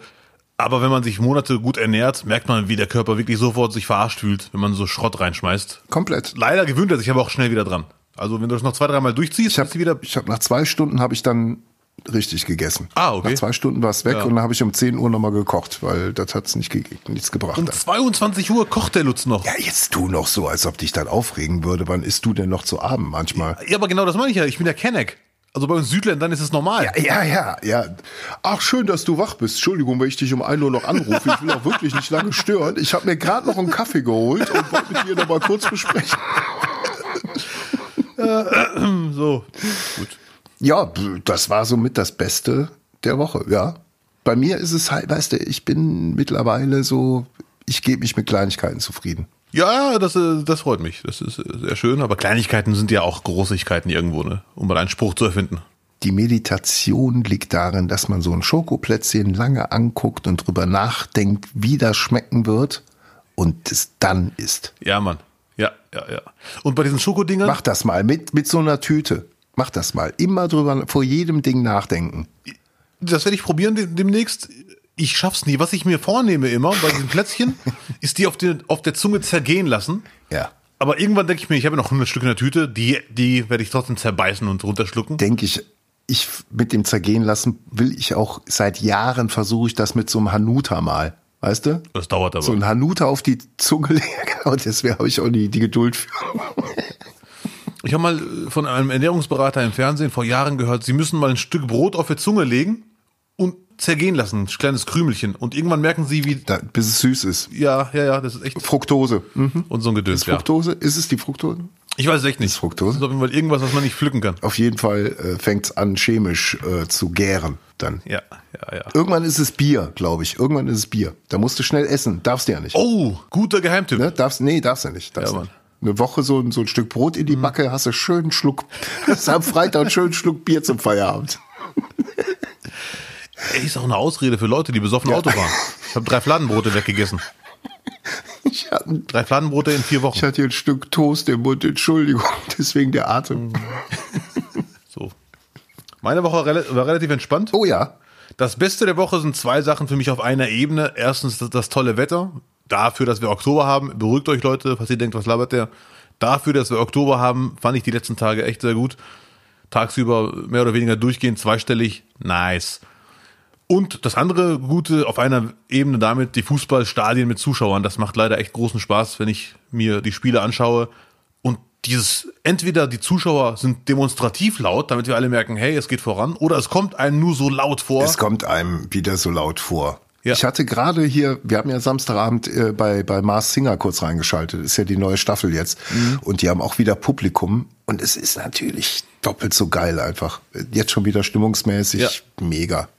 aber wenn man sich Monate gut ernährt, merkt man, wie der Körper wirklich sofort sich verarscht fühlt, wenn man so Schrott reinschmeißt. Komplett. Leider gewöhnt er sich aber auch schnell wieder dran. Also wenn du das noch zwei, dreimal durchziehst, Ich habe ist sie wieder. ich hab, nach zwei Stunden habe ich dann richtig gegessen. Ah, okay. Nach zwei Stunden war es weg Ja. und dann habe ich um 10 Uhr nochmal gekocht, weil das hat's nicht ge nichts gebracht. Um 22 Uhr kocht der Lutz noch. Ja, jetzt tu noch so, als ob dich das aufregen würde. Wann isst du denn noch zu Abend manchmal? Ja, aber genau das meine ich ja. Ich bin der Kenneck. Also bei uns Südländern ist es normal. Ja, ja, ja. Ach, schön, dass du wach bist. Entschuldigung, wenn ich dich um 1 Uhr noch anrufe. Ich will auch wirklich nicht lange stören. Ich habe mir gerade noch einen Kaffee geholt und wollte mit dir noch mal kurz besprechen. So. Gut. Ja, das war somit das Beste der Woche, ja. Bei mir ist es halt, weißt du, ich bin mittlerweile so, ich gebe mich mit Kleinigkeiten zufrieden. Ja, das, äh, das freut mich. Das ist äh, sehr schön. Aber Kleinigkeiten sind ja auch Großigkeiten irgendwo, ne? Um mal einen Spruch zu erfinden. Die Meditation liegt darin, dass man so ein Schokoplätzchen lange anguckt und drüber nachdenkt, wie das schmecken wird und es dann isst. Ja, Mann. Ja, ja, ja. Und bei diesen Schokodingern, Mach das mal mit, mit so einer Tüte. Mach das mal. Immer drüber, vor jedem Ding nachdenken. das werde ich probieren de- demnächst. Ich schaff's nie. Was ich mir vornehme immer bei diesen Plätzchen, ist die auf, den, auf der Zunge zergehen lassen. Ja. Aber irgendwann denke ich mir, ich habe noch 100 Stück in der Tüte, die, die werde ich trotzdem zerbeißen und runterschlucken. Denke ich, ich mit dem zergehen lassen will ich auch seit Jahren versuche ich das mit so einem Hanuta mal. Weißt du? Das dauert aber. So ein Hanuta auf die Zunge legen, genau, deswegen habe ich auch nie die Geduld für. Ich habe mal äh, von einem Ernährungsberater im Fernsehen vor Jahren gehört, sie müssen mal ein Stück Brot auf die Zunge legen und zergehen lassen, ein kleines Krümelchen. Und irgendwann merken sie, wie, Da, bis es süß ist. ja, ja, ja, das ist echt Fructose. Mhm. und so ein Gedöns, Ist ja. Fructose? Ist es die Fructose? Ich weiß es echt nicht. Ist Fructose? Das ist auf jeden Fall irgendwas, was man nicht pflücken kann. Auf jeden Fall äh, fängt es an, chemisch äh, zu gären dann. Ja, ja, ja. Irgendwann ist es Bier, glaube ich. Irgendwann ist es Bier. Da musst du schnell essen. Darfst du ja nicht. Oh, guter Geheimtipp. Ne? Darfst, nee, darfst du nicht. Darfst Ja, Mann. nicht. Eine Woche so, ein- so ein Stück Brot in die Backe, hast du schön einen Schluck, hast am Freitag einen schönen Schluck Bier zum Feierabend. Ey, ist auch eine Ausrede für Leute, die besoffen Auto fahren. Ich habe drei Fladenbrote weggegessen. Ich hatte, Drei Fladenbrote in vier ich Wochen. hatte hier ein Stück Toast im Mund, Entschuldigung, deswegen der Atem. So. Meine Woche war relativ entspannt. Oh ja, Das Beste der Woche sind zwei Sachen für mich auf einer Ebene. Erstens das, das tolle Wetter. Dafür, dass wir Oktober haben. Beruhigt euch Leute, falls ihr denkt, was labert der. Dafür, dass wir Oktober haben, fand ich die letzten Tage echt sehr gut. Tagsüber mehr oder weniger durchgehend zweistellig. Nice. Und das andere Gute auf einer Ebene damit, die Fußballstadien mit Zuschauern. Das macht leider echt großen Spaß, wenn ich mir die Spiele anschaue. Und dieses, entweder die Zuschauer sind demonstrativ laut, damit wir alle merken, hey, es geht voran, oder es kommt einem nur so laut vor. es kommt einem wieder so laut vor. Ja. Ich hatte gerade hier, wir haben ja Samstagabend äh, bei, bei Mars Singer kurz reingeschaltet, ist ja die neue Staffel jetzt. Mhm. Und die haben auch wieder Publikum. Und es ist natürlich doppelt so geil einfach. Jetzt schon wieder stimmungsmäßig Ja. mega.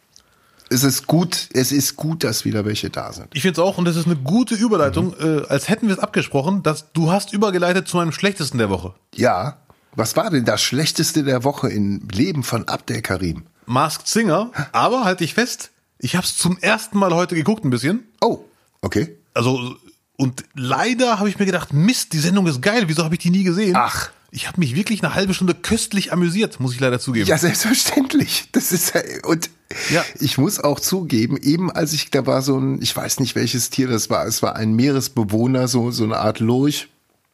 Es ist gut, es ist gut, dass wieder welche da sind. Ich finde es auch, und das ist eine gute Überleitung, Mhm. äh, als hätten wir es abgesprochen, dass du hast übergeleitet zu meinem schlechtesten der Woche. Ja, was war denn das Schlechteste der Woche im Leben von Abdel Karim? Masked Singer, aber halte ich fest, ich habe es zum ersten Mal heute geguckt ein bisschen. Oh, okay. Also, und leider habe ich mir gedacht, Mist, die Sendung ist geil, wieso habe ich die nie gesehen? Ach. Ich habe mich wirklich eine halbe Stunde köstlich amüsiert, muss ich leider zugeben. Ja, selbstverständlich. Das ist ja- und Ja. ich muss auch zugeben, eben als ich da war so ein, ich weiß nicht welches Tier das war, es war ein Meeresbewohner, so so eine Art Lurch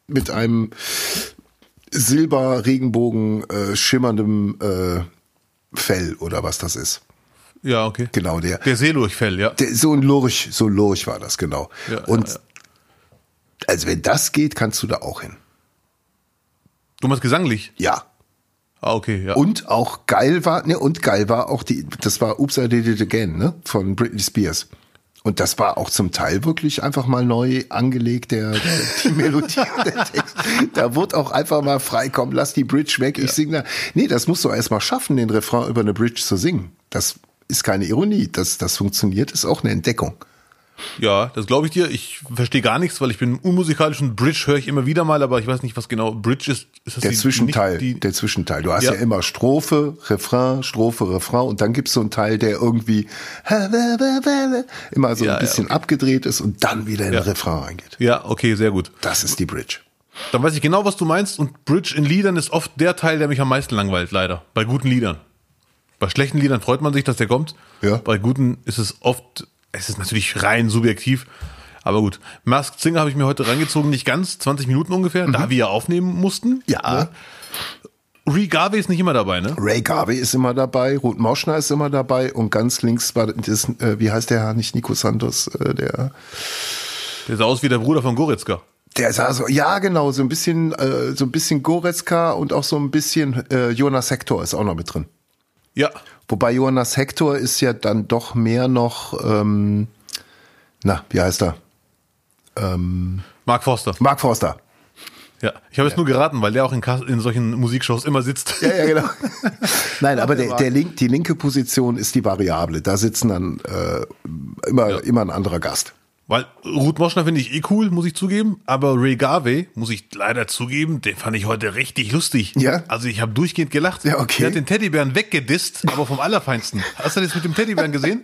mit einem Silber Regenbogen äh, schimmerndem äh, Fell oder was das ist. Ja, okay. Genau der. Der Seelurchfell, ja. der so ein Lurch, so ein Lurch war das genau. Ja, und ja, ja. also wenn das geht, kannst du da auch hin. Du meinst gesanglich? Ja. Ah, okay, ja. Und auch geil war, ne, und geil war auch die, das war Oops, I Did It Again, ne, von Britney Spears. Und das war auch zum Teil wirklich einfach mal neu angelegt, der, der die Melodie und der Text. Da wurde auch einfach mal frei, komm, lass die Bridge weg, ich sing da. Nee, das musst du erst mal schaffen, den Refrain über eine Bridge zu singen. Das ist keine Ironie. Das, das funktioniert, ist auch eine Entdeckung. Ja, das glaube ich dir. Ich verstehe gar nichts, weil ich bin unmusikalisch und Bridge höre ich immer wieder mal, aber ich weiß nicht, was genau Bridge ist. ist Der die- Zwischenteil, Die, der Zwischenteil. Du hast ja. Ja. immer Strophe, Refrain, Strophe, Refrain und dann gibt's so einen Teil, der irgendwie immer so Ja, ein ja, bisschen abgedreht ist und dann wieder in den. Refrain reingeht. ja, okay, sehr gut. Das ist die Bridge. Dann weiß ich genau, was du meinst. Und Bridge in Liedern ist oft der Teil, der mich am meisten langweilt, leider. Bei guten Liedern. Bei schlechten Liedern freut man sich, dass der kommt. Ja. Bei guten ist es oft, es ist natürlich rein subjektiv. Aber gut. Masked Singer habe ich mir heute reingezogen, nicht ganz, 20 Minuten ungefähr, da wir ja aufnehmen mussten. Mhm. Ja. Ne? Ree Garvey ist nicht immer dabei, ne? Ray Garvey ist immer dabei, Ruth Mauschner ist immer dabei und ganz links war das, äh, wie heißt der Herr, nicht Nico Santos, äh, der, Der sah aus wie der Bruder von Goretzka. der sah so, ja genau, so ein bisschen, äh, so ein bisschen Goretzka und auch so ein bisschen äh, Jonas Hector ist auch noch mit drin. Ja. Wobei Jonas Hector ist ja dann doch mehr noch, ähm, na, wie heißt er? Mark Forster. Mark Forster. Ja. Ich habe jetzt nur geraten, weil der auch in, in solchen Musikshows immer sitzt. Ja, ja, genau. Nein, aber der, der Link, die linke Position ist die Variable. Da sitzen dann äh, immer, immer ein anderer Gast. Weil Ruth Moschner finde ich eh cool, muss ich zugeben. Aber Ray Garvey, muss ich leider zugeben, den fand ich heute richtig lustig. Ja? Also ich habe durchgehend gelacht. Ja, okay. Der hat den Teddybären weggedisst, aber vom Allerfeinsten. Hast du das mit dem Teddybären gesehen?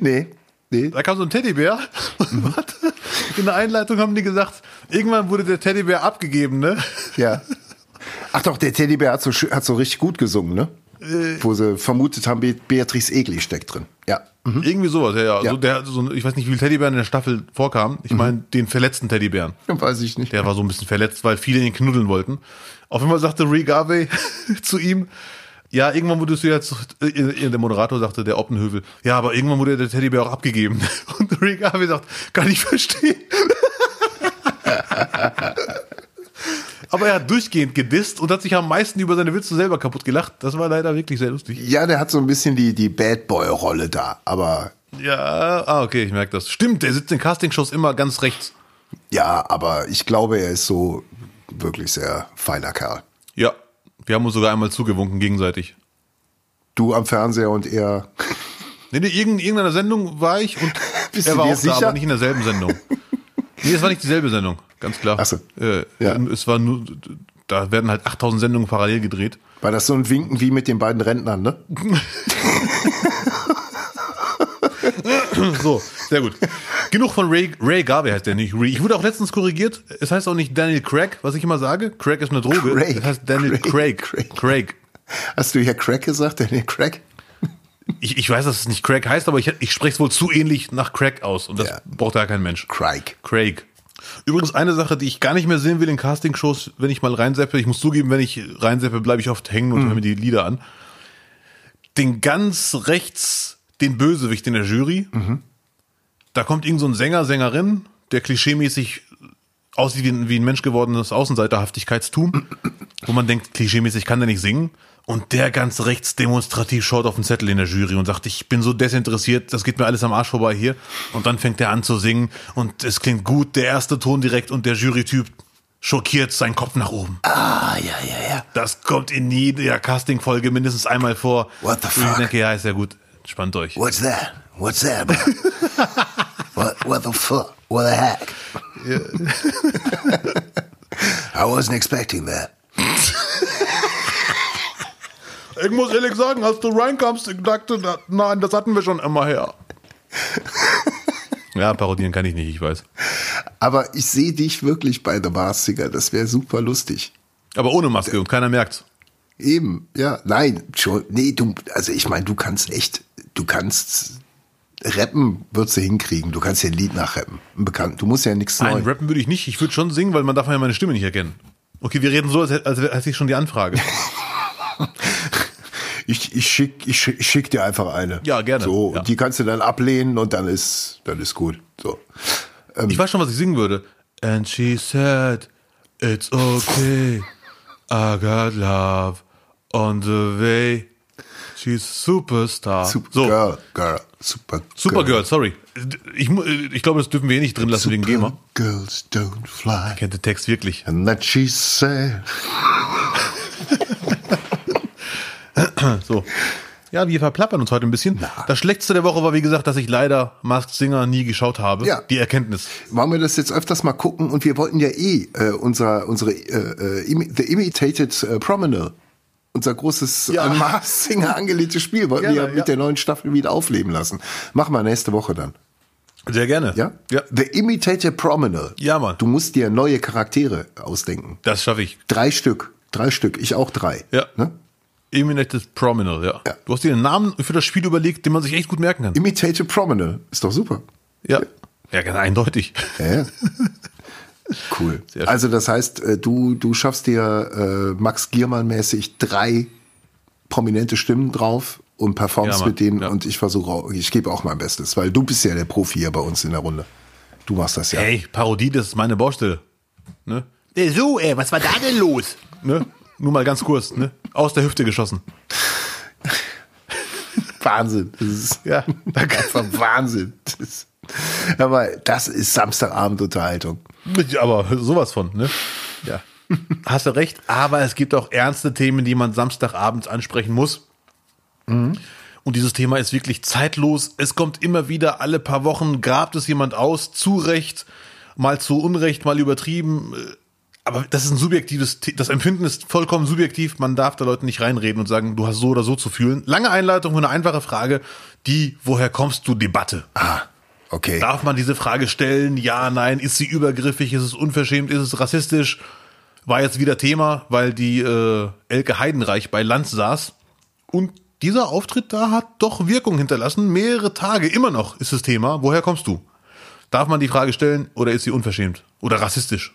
Nee, nee. Da kam so ein Teddybär. warte, In der Einleitung haben die gesagt, irgendwann wurde der Teddybär abgegeben, ne? Ja. Ach doch, der Teddybär hat so, hat so richtig gut gesungen, ne? Wo sie vermutet haben, Be Beatrice Egli steckt drin. Ja. Irgendwie sowas, ja, ja. Ja. Mhm. So, der, so, ich weiß nicht, wie viele Teddybären in der Staffel vorkamen. Ich meine, den verletzten Teddybären. Weiß ich nicht. Der war so ein bisschen verletzt, weil viele ihn knuddeln wollten. Auf einmal sagte Ray Garvey zu ihm, ja, irgendwann wurde es jetzt, äh, der Moderator sagte, der Oppenhövel, ja, aber irgendwann wurde der Teddybär auch abgegeben. Und Ray Garvey sagt, kann ich verstehen. Aber er hat durchgehend gedisst und hat sich am meisten über seine Witze selber kaputt gelacht. Das war leider wirklich sehr lustig. Ja, der hat so ein bisschen die, die Bad Boy-Rolle da. Aber Ja, ah, okay, ich merke das. Stimmt, der sitzt in Castingshows immer ganz rechts. ja, aber ich glaube, er ist so wirklich sehr feiner Kerl. Ja, wir haben uns sogar einmal zugewunken gegenseitig. Du am Fernseher und er. Nee, nee, irgend- irgendeiner Sendung war ich und er war auch sicher? da, aber nicht in derselben Sendung. Nee, es war nicht dieselbe Sendung, ganz klar. Ach so. Äh, Ja. Es war nur, da werden halt 8000 Sendungen parallel gedreht. War das so ein Winken wie mit den beiden Rentnern, ne? So, sehr gut. Genug von Ray, Ray Garvey heißt der nicht. Ray. Ich wurde auch letztens korrigiert. Es heißt auch nicht Daniel Craig, was ich immer sage. Craig ist eine Droge. Craig. Es heißt Daniel Craig. Craig. Craig. Craig. Hast du hier Crack gesagt? Daniel Crack? Ich, ich weiß, dass es nicht Craig heißt, aber ich, ich spreche es wohl zu ähnlich nach Craig aus. Und das Ja. braucht ja kein Mensch. Craig. Craig. Übrigens eine Sache, die ich gar nicht mehr sehen will in Castingshows, wenn ich mal reinseppe. Ich muss zugeben, wenn ich reinseppe, bleibe ich oft hängen und höre mir die Lieder an. Den ganz rechts, den Bösewicht in der Jury. Da kommt irgend so ein Sänger, Sängerin, der klischeemäßig aussieht wie ein, wie ein Mensch gewordenes Außenseiterhaftigkeitstum, wo man denkt, klischeemäßig kann der nicht singen. Und der ganz rechts demonstrativ schaut auf den Zettel in der Jury und sagt, ich bin so desinteressiert, das geht mir alles am Arsch vorbei hier. Und dann fängt er an zu singen und es klingt gut, der erste Ton direkt und der Jurytyp schockiert seinen Kopf nach oben. Ah, ja, ja, ja. Das kommt in jeder Casting-Folge mindestens einmal vor. What the Und ich fuck? denke, ja, ist ja gut. Spannt euch. What's that? What's that? what, what the fuck? What the heck? I wasn't expecting that. Ich muss ehrlich sagen, als du reinkamst, ich dachte, nein, das hatten wir schon immer her. Ja, parodieren kann ich nicht, ich weiß. Aber ich sehe dich wirklich bei The Mars Singer. Das wäre super lustig. Aber ohne Maske und keiner merkt's. Eben, ja. Nein, schon. Nee, du, also ich meine, du kannst echt, du kannst rappen, würdest du hinkriegen. Du kannst ja ein Lied nachrappen. Bekannt. Du musst ja nichts Nein, neu. rappen würde ich nicht. Ich würde schon singen, weil man darf ja meine Stimme nicht erkennen. Okay, wir reden so, als hätte ich schon die Anfrage. Ich, ich schick, ich schick, ich schick dir einfach eine. Ja, gerne. So, Ja. die kannst du dann ablehnen und dann ist, dann ist gut. So. Ich weiß schon, was ich singen würde. And she said, it's okay. I got love on the way. She's superstar. Super so, Girl, Girl, Super Supergirl, sorry. Ich, ich glaube, das dürfen wir eh nicht drin lassen wegen GEMA. Girls don't fly. Kennt den Text wirklich. And that she said. So. Ja, wir verplappern uns heute ein bisschen. Das Schlechteste der Woche war, wie gesagt, dass ich leider Masked Singer nie geschaut habe. Ja. Die Erkenntnis. Wollen wir das jetzt öfters mal gucken? Und wir wollten ja eh äh, unser, unsere äh, äh, The Imitated äh, Promenade, unser großes Ja. an Mars Singer angelegtes Spiel, wollten wir Gerne, ja mit ja. der neuen Staffel wieder aufleben lassen. Machen wir nächste Woche dann. Sehr gerne. Ja? Ja. The Imitated Promenade. Ja, Mann. Du musst dir neue Charaktere ausdenken. Das schaffe ich. Drei Stück. Drei Stück. Ich auch drei. Ja. Ne? Imitated Promenade, ja. Ja. Du hast dir einen Namen für das Spiel überlegt, den man sich echt gut merken kann. Imitated Promenade. Ist doch super. Ja. Ja, ganz eindeutig. Ja. Cool. Also das heißt, äh, du, du schaffst dir äh, Max Giermann-mäßig drei prominente Stimmen drauf und performst Ja, mit denen Ja. und ich versuche auch, ich gebe auch mein Bestes, weil du bist ja der Profi hier bei uns in der Runde. Du machst das ja. Hey, Parodie, das ist meine Baustelle. Ne? So, ey, was war da denn los? Ne? Nur mal ganz kurz, ne? Aus der Hüfte geschossen. Wahnsinn. Das ist Ja, einfach Wahnsinn. Das ist, aber das ist Samstagabendunterhaltung. Aber sowas von, ne? Ja. Hast du recht, aber es gibt auch ernste Themen, die man Samstagabends ansprechen muss. Und dieses Thema ist wirklich zeitlos. Es kommt immer wieder, alle paar Wochen grabt es jemand aus, zu Recht, mal zu Unrecht, mal übertrieben. Aber das ist ein subjektives, das Empfinden ist vollkommen subjektiv. Man darf da Leuten nicht reinreden und sagen, du hast so oder so zu fühlen. Lange Einleitung für eine einfache Frage, die, woher kommst du, Debatte. Ah, okay. Darf man diese Frage stellen? Ja, nein. Ist sie übergriffig? Ist es unverschämt? Ist es rassistisch? War jetzt wieder Thema, weil die äh, Elke Heidenreich bei Lanz saß. Und dieser Auftritt da hat doch Wirkung hinterlassen. Mehrere Tage immer noch ist das Thema. Woher kommst du? Darf man die Frage stellen oder ist sie unverschämt? Oder rassistisch?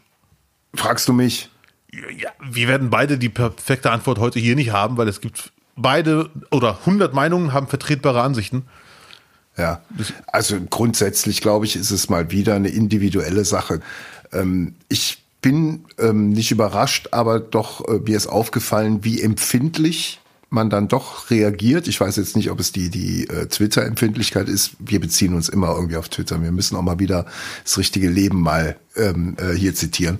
Fragst du mich? Ja, wir werden beide die perfekte Antwort heute hier nicht haben, weil es gibt beide oder 100 Meinungen haben vertretbare Ansichten. Ja, also grundsätzlich glaube ich, ist es mal wieder eine individuelle Sache. Ähm, ich bin ähm, nicht überrascht, aber doch äh, mir ist aufgefallen, wie empfindlich man dann doch reagiert. Ich weiß jetzt nicht, ob es die, die äh, Twitter-Empfindlichkeit ist. Wir beziehen uns immer irgendwie auf Twitter. Wir müssen auch mal wieder das richtige Leben mal ähm, äh, hier zitieren.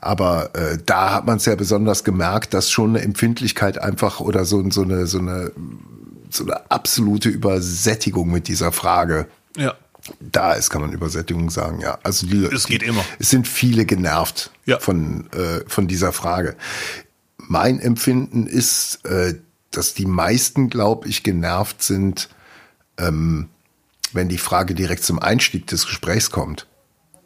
Aber äh, da hat man es ja besonders gemerkt, dass schon eine Empfindlichkeit einfach oder so, so eine, so eine so eine absolute Übersättigung mit dieser Frage Ja. da ist, kann man Übersättigung sagen, ja. Also die, Es geht immer. Es sind viele genervt Ja. von, äh, von dieser Frage. Mein Empfinden ist, äh, dass die meisten, glaube ich, genervt sind, ähm, wenn die Frage direkt zum Einstieg des Gesprächs kommt.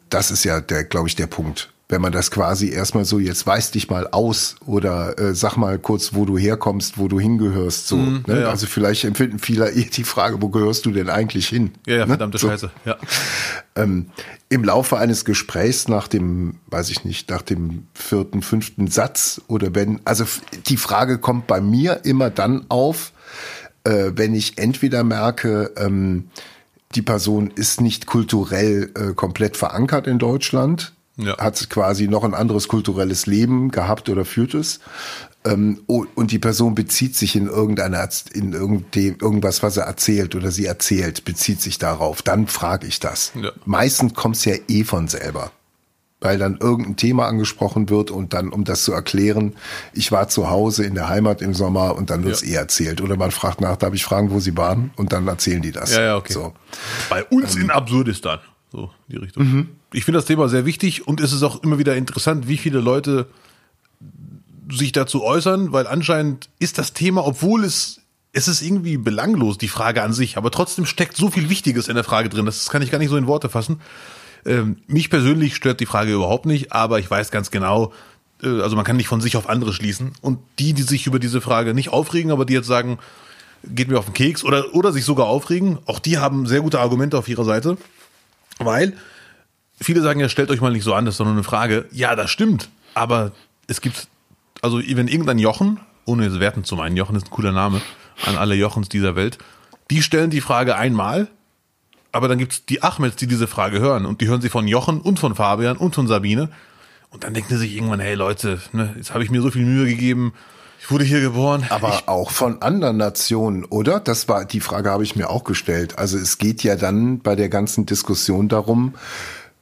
Das ist ja glaube ich, der Punkt. Wenn man das quasi erstmal so, jetzt weiß dich mal aus oder äh, sag mal kurz, wo du herkommst, wo du hingehörst. So, ne? Mhm, ja, ja. Also vielleicht empfinden viele eher die Frage, wo gehörst du denn eigentlich hin? Ja, ja, Ne? verdammte So Scheiße. Ja. ähm, im Laufe eines Gesprächs nach dem, weiß ich nicht, nach dem vierten, fünften Satz oder wenn, also die Frage kommt bei mir immer dann auf, äh, wenn ich entweder merke, ähm, die Person ist nicht kulturell äh, komplett verankert in Deutschland, Ja. hat quasi noch ein anderes kulturelles Leben gehabt oder führt es. Ähm, und die Person bezieht sich in irgendeiner, in irgendem, irgendwas, was er erzählt oder sie erzählt, bezieht sich darauf. Dann frage ich das. Ja. Meistens kommt es ja eh von selber. Weil dann irgendein Thema angesprochen wird und dann, um das zu erklären, ich war zu Hause in der Heimat im Sommer und dann wird's Ja. eh erzählt. Oder man fragt nach, darf ich fragen, wo sie waren? Und dann erzählen die das. Ja, ja, okay. So. Bei uns in Absurdistan. So, die Richtung. Mhm. Ich finde das Thema sehr wichtig und es ist auch immer wieder interessant, wie viele Leute sich dazu äußern, weil anscheinend ist das Thema, obwohl es es ist irgendwie belanglos, die Frage an sich, aber trotzdem steckt so viel Wichtiges in der Frage drin. Das kann ich gar nicht so in Worte fassen. Ähm, mich persönlich stört die Frage überhaupt nicht, aber ich weiß ganz genau, äh, also man kann nicht von sich auf andere schließen. Und die, die sich über diese Frage nicht aufregen, aber die jetzt sagen, geht mir auf den Keks oder, oder sich sogar aufregen, auch die haben sehr gute Argumente auf ihrer Seite, weil viele sagen ja, stellt euch mal nicht so an, das ist nur eine Frage. Ja, das stimmt, aber es gibt, also wenn irgendein Jochen, ohne es werten zu meinen, Jochen ist ein cooler Name, an alle Jochens dieser Welt, die stellen die Frage einmal, aber dann gibt's die Achmeds, die diese Frage hören und die hören sie von Jochen und von Fabian und von Sabine und dann denken sie sich irgendwann, hey Leute, ne, jetzt habe ich mir so viel Mühe gegeben, ich wurde hier geboren. Aber ich, auch von anderen Nationen, oder? Das war die Frage, habe ich mir auch gestellt. Also es geht ja dann bei der ganzen Diskussion darum,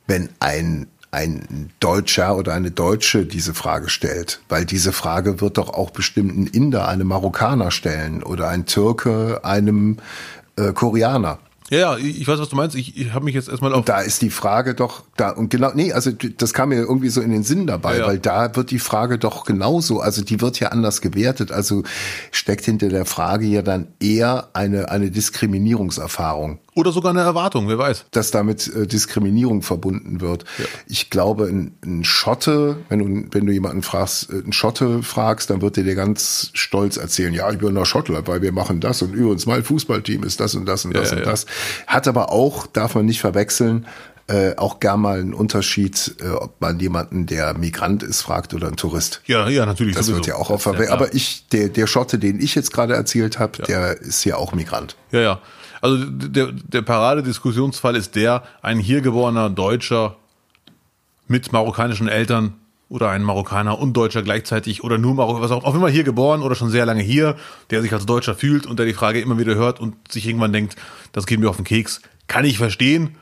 wenn ein ein Deutscher oder eine Deutsche diese Frage stellt, weil diese Frage wird doch auch bestimmten Inder einem Marokkaner stellen oder ein Türke einem äh, Koreaner. Ja, ja, ich weiß, was du meinst. Ich, ich habe mich jetzt erstmal auf. Da ist die Frage doch da und genau, nee, also das kam mir irgendwie so in den Sinn dabei, ja, ja. weil da wird die Frage doch genauso, also die wird ja anders gewertet. Also steckt hinter der Frage ja dann eher eine eine Diskriminierungserfahrung. Oder sogar eine Erwartung, wer weiß. Dass damit äh, Diskriminierung verbunden wird. Ja. Ich glaube, ein, ein Schotte, wenn du, wenn du jemanden fragst, äh, ein Schotte fragst, dann wird der dir ganz stolz erzählen, ja, ich bin nach Schottland, weil wir machen das und übrigens mein Fußballteam ist das und das und das ja, und ja. das. Hat aber auch, darf man nicht verwechseln, äh, auch gern mal einen Unterschied, äh, ob man jemanden, der Migrant ist, fragt oder ein Tourist. Ja, ja, natürlich. Das sowieso. wird ja auch auf ja, Aber ich, der, der Schotte, den ich jetzt gerade erzählt habe, ja. der ist ja auch Migrant. Ja, ja. Also der, der Paradediskussionsfall ist der, ein hier geborener Deutscher mit marokkanischen Eltern oder ein Marokkaner und Deutscher gleichzeitig oder nur Marokkaner, was auch, auch immer hier geboren oder schon sehr lange hier, der sich als Deutscher fühlt und der die Frage immer wieder hört und sich irgendwann denkt, das geht mir auf den Keks, kann ich verstehen.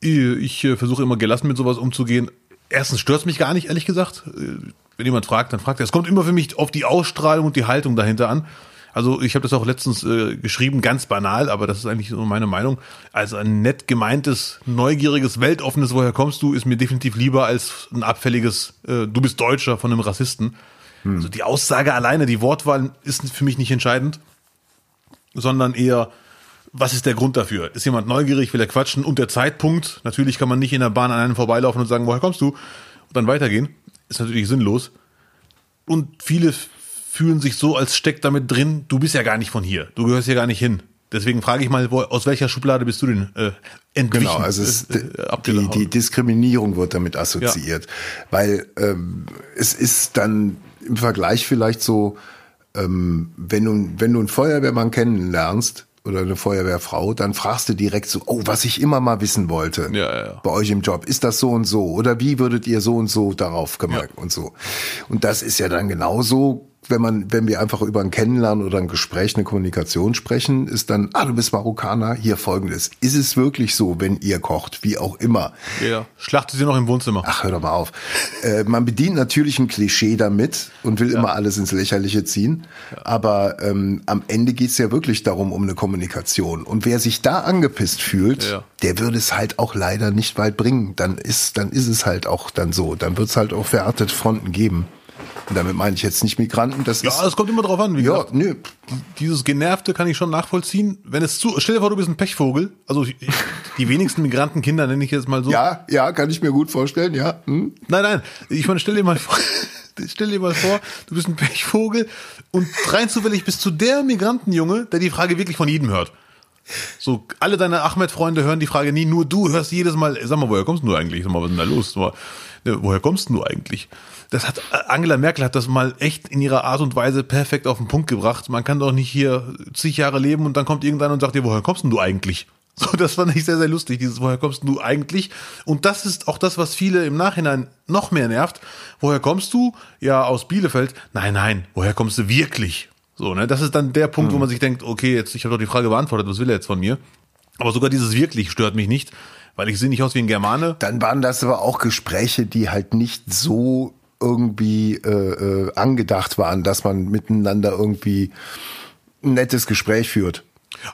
Ich äh, versuche immer gelassen mit sowas umzugehen. Erstens stört es mich gar nicht, ehrlich gesagt. Äh, wenn jemand fragt, dann fragt er. Es kommt immer für mich auf die Ausstrahlung und die Haltung dahinter an. Also ich habe das auch letztens äh, geschrieben, ganz banal, aber das ist eigentlich so meine Meinung. Also ein nett gemeintes, neugieriges, weltoffenes, woher kommst du, ist mir definitiv lieber als ein abfälliges, äh, du bist Deutscher von einem Rassisten. Hm. Also die Aussage alleine, die Wortwahl ist für mich nicht entscheidend, sondern eher, was ist der Grund dafür? Ist jemand neugierig, will er quatschen und der Zeitpunkt? Natürlich kann man nicht in der Bahn an einem vorbeilaufen und sagen, woher kommst du? Und dann weitergehen. Ist natürlich sinnlos. Und viele fühlen sich so, als steckt damit drin, du bist ja gar nicht von hier, du gehörst hier gar nicht hin. Deswegen frage ich mal, wo, aus welcher Schublade bist du denn äh, entwichen? Genau, also es, äh, die, die Diskriminierung wird damit assoziiert, ja. weil ähm, es ist dann im Vergleich vielleicht so, ähm, wenn du wenn du einen Feuerwehrmann kennenlernst oder eine Feuerwehrfrau, dann fragst du direkt so, oh, was ich immer mal wissen wollte ja, ja. bei euch im Job, ist das so und so oder wie würdet ihr so und so darauf gemerkt und so. Und das ist ja dann genauso wenn man, wenn wir einfach über ein Kennenlernen oder ein Gespräch, eine Kommunikation sprechen, ist dann, ah, du bist Marokkaner, hier folgendes. Ist es wirklich so, wenn ihr kocht, wie auch immer? Ja, schlachtet sie noch im Wohnzimmer. Ach, hör doch mal auf. äh, man bedient natürlich ein Klischee damit und will ja. immer alles ins Lächerliche ziehen. Ja. Aber ähm, am Ende geht's ja wirklich darum, um eine Kommunikation. Und wer sich da angepisst fühlt, ja. der würde es halt auch leider nicht weit bringen. Dann ist, dann ist es halt auch dann so. Dann wird's halt auch verhärtete Fronten geben. Und damit meine ich jetzt nicht Migranten. Das ja, es kommt immer drauf an. Wie ja, gesagt, nö. Dieses Genervte kann ich schon nachvollziehen. Wenn es zu, stell dir vor, du bist ein Pechvogel. Also die wenigsten Migrantenkinder nenne ich jetzt mal so. Ja, ja, kann ich mir gut vorstellen, ja. Hm. Nein, nein. Ich meine, stell dir mal vor, stell dir mal vor, du bist ein Pechvogel und rein zufällig bist du der Migrantenjunge, der die Frage wirklich von jedem hört. So, alle deine Ahmed-Freunde hören die Frage nie, nur du hörst jedes Mal, sag mal, woher kommst du eigentlich? Sag mal, was ist denn da los? Mal, ne, woher kommst du eigentlich? Das hat Angela Merkel hat das mal echt in ihrer Art und Weise perfekt auf den Punkt gebracht. Man kann doch nicht hier zig Jahre leben und dann kommt irgendeiner und sagt dir, woher kommst denn du eigentlich? So, das fand ich sehr, sehr lustig, dieses, woher kommst du eigentlich? Und das ist auch das, was viele im Nachhinein noch mehr nervt. Woher kommst du? Ja, aus Bielefeld. Nein, nein, woher kommst du wirklich? So, ne, das ist dann der Punkt, mhm. wo hm. man sich denkt, okay, jetzt, ich habe doch die Frage beantwortet, was will er jetzt von mir? Aber sogar dieses wirklich stört mich nicht, weil ich sehe nicht aus wie ein Germane. Dann waren das aber auch Gespräche, die halt nicht so irgendwie äh, äh, angedacht waren, dass man miteinander irgendwie ein nettes Gespräch führt.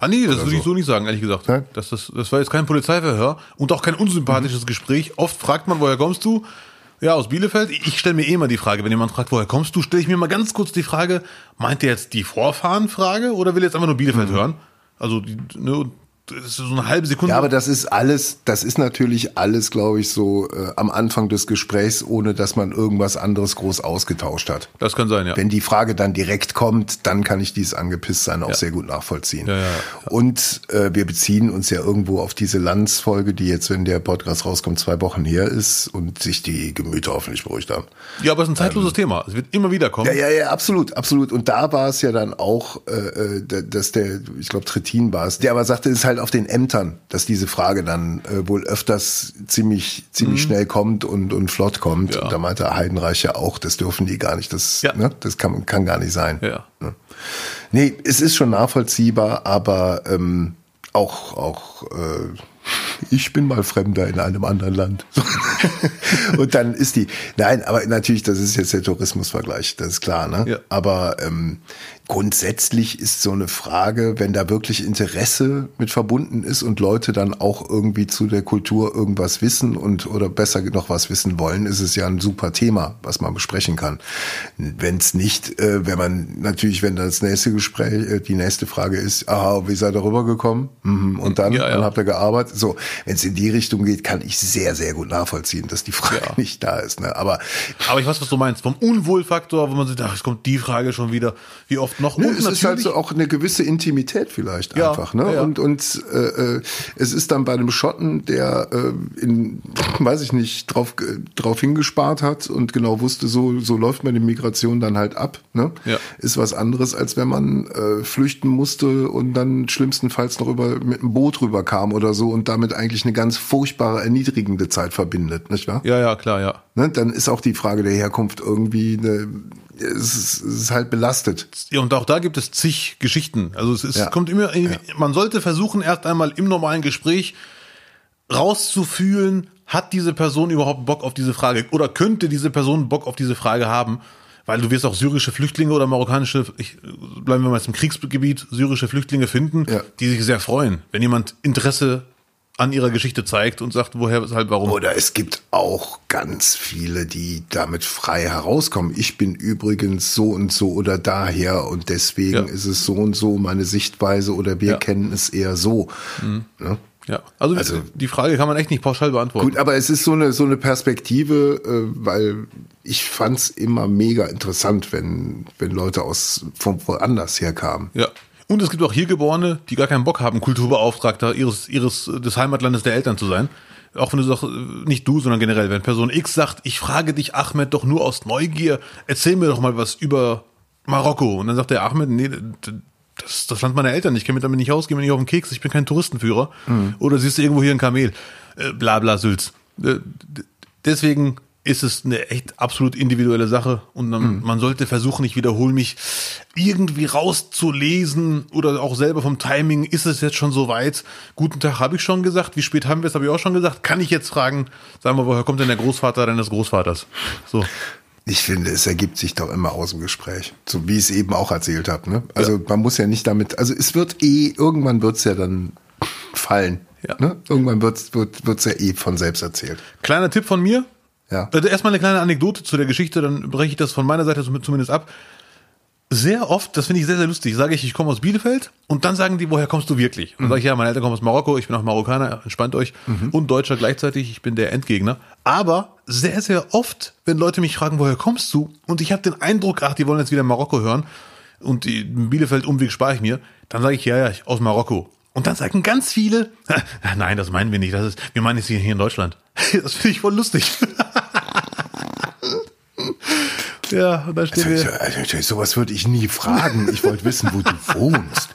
Ah nee, das würde so. ich so nicht sagen, ehrlich gesagt. Das, das, das war jetzt kein Polizeiverhör und auch kein unsympathisches mhm. Gespräch. Oft fragt man, woher kommst du? Ja, aus Bielefeld. Ich stelle mir eh mal die Frage, wenn jemand fragt, woher kommst du, stelle ich mir mal ganz kurz die Frage, meint der jetzt die Vorfahrenfrage oder will jetzt einfach nur Bielefeld mhm. hören? Also, die, ne, so eine halbe Sekunde. Ja, aber das ist alles, das ist natürlich alles, glaube ich, so äh, am Anfang des Gesprächs, ohne dass man irgendwas anderes groß ausgetauscht hat. Das kann sein, ja. Wenn die Frage dann direkt kommt, dann kann ich dieses Angepisstsein auch ja. sehr gut nachvollziehen. Ja, ja. Und äh, wir beziehen uns ja irgendwo auf diese Landsfolge, die jetzt, wenn der Podcast rauskommt, zwei Wochen her ist und sich die Gemüter hoffentlich beruhigt haben. Ja, aber es ist ein zeitloses ähm, Thema. Es wird immer wieder kommen. Ja, ja, ja, absolut, absolut. Und da war es ja dann auch, äh, äh dass der, ich glaube, Trittin war es, der aber sagte, es ist halt halt auf den Ämtern, dass diese Frage dann äh, wohl öfters ziemlich ziemlich mhm. schnell kommt und und flott kommt. Ja. Und da meinte Heidenreich ja auch, das dürfen die gar nicht. Das ja. ne, das kann kann gar nicht sein. Ja. Ne? Nee, es ist schon nachvollziehbar, aber ähm, auch auch äh, ich bin mal Fremder in einem anderen Land. und dann ist die, nein, aber natürlich, das ist jetzt der Tourismusvergleich, das ist klar, ne? Ja. Aber ähm, grundsätzlich ist so eine Frage, wenn da wirklich Interesse mit verbunden ist und Leute dann auch irgendwie zu der Kultur irgendwas wissen und oder besser noch was wissen wollen, ist es ja ein super Thema, was man besprechen kann. Wenn es nicht, äh, wenn man natürlich, wenn das nächste Gespräch, äh, die nächste Frage ist, aha, wie seid ihr rübergekommen? Mhm. Und dann, ja, ja. dann habt ihr gearbeitet. So, wenn es in die Richtung geht, kann ich sehr, sehr gut nachvollziehen, dass die Frage ja. nicht da ist. Ne? Aber, aber ich weiß, was du meinst. Vom Unwohlfaktor, wo man sich, ach, es kommt die Frage schon wieder, wie oft noch. Ne, es ist halt so auch eine gewisse Intimität vielleicht ja, einfach. Ne? Ja. Und, und äh, äh, es ist dann bei einem Schotten, der äh, in, weiß ich nicht, drauf, drauf hingespart hat und genau wusste, so, so läuft man die Migration dann halt ab. Ne? Ja. Ist was anderes, als wenn man äh, flüchten musste und dann schlimmstenfalls noch über mit einem Boot rüberkam oder so und damit eigentlich eine ganz furchtbare, erniedrigende Zeit verbindet, nicht wahr? Ja, ja, klar, ja. Ne? Dann ist auch die Frage der Herkunft irgendwie eine es ist, halt belastet. Ja, und auch da gibt es zig Geschichten. Also es ist, ja. kommt immer, ja. man sollte versuchen, erst einmal im normalen Gespräch rauszufühlen, hat diese Person überhaupt Bock auf diese Frage oder könnte diese Person Bock auf diese Frage haben? Weil du wirst auch syrische Flüchtlinge oder marokkanische, ich, bleiben wir mal im Kriegsgebiet, syrische Flüchtlinge finden, ja. die sich sehr freuen, wenn jemand Interesse an ihrer Geschichte zeigt und sagt, woher, weshalb, warum. Oder es gibt auch ganz viele, die damit frei herauskommen. Ich bin übrigens so und so oder daher und deswegen ja. ist es so und so meine Sichtweise oder wir ja. kennen es eher so. Mhm. Ja? Ja, also, also, die Frage kann man echt nicht pauschal beantworten. Gut, aber es ist so eine so eine Perspektive, äh, weil ich fand's immer mega interessant, wenn wenn Leute aus von woanders herkamen. Ja. Und es gibt auch hier Geborene, die gar keinen Bock haben, Kulturbeauftragter ihres, ihres, des Heimatlandes der Eltern zu sein. Auch wenn du sagst, nicht du, sondern generell, wenn Person X sagt, ich frage dich, Ahmed, doch nur aus Neugier, erzähl mir doch mal was über Marokko. Und dann sagt der Ahmed, nee, das ist das Land meiner Eltern, ich kenne mich damit nicht aus, geh mir nicht auf den Keks, ich bin kein Touristenführer. Mhm. Oder siehst du irgendwo hier ein Kamel, äh, bla bla Sülz. Äh, deswegen ist es eine echt absolut individuelle Sache und man, mhm. man sollte versuchen, ich wiederhole mich, irgendwie rauszulesen oder auch selber vom Timing, ist es jetzt schon so weit? Guten Tag, habe ich schon gesagt. Wie spät haben wir es, habe ich auch schon gesagt. Kann ich jetzt fragen, sagen wir, woher kommt denn der Großvater deines Großvaters? So. Ich finde, es ergibt sich doch immer aus dem Gespräch, so wie ich es eben auch erzählt habe. Ne? Also ja. man muss ja nicht damit, also es wird eh, irgendwann wird es ja dann fallen. Ja. Ne? Irgendwann wird's, wird es ja eh von selbst erzählt. Kleiner Tipp von mir, ja. Also erstmal eine kleine Anekdote zu der Geschichte, dann breche ich das von meiner Seite zumindest ab. Sehr oft, das finde ich sehr, sehr lustig, sage ich, ich komme aus Bielefeld und dann sagen die, woher kommst du wirklich? Und dann mhm. sage ich, ja, meine Eltern kommen aus Marokko, ich bin auch Marokkaner, entspannt euch mhm. und Deutscher gleichzeitig, ich bin der Endgegner. Aber sehr, sehr oft, wenn Leute mich fragen, woher kommst du? Und ich habe den Eindruck, ach, die wollen jetzt wieder Marokko hören und die Bielefeld-Umweg spare ich mir, dann sage ich, ja, ja, ich aus Marokko. Und dann sagen ganz viele, nein, das meinen wir nicht, das ist, wir meinen es hier in Deutschland. Das finde ich voll lustig. ja, und da stehen also, wir. Also, also, sowas würde ich nie fragen. Ich wollte wissen, wo du wohnst.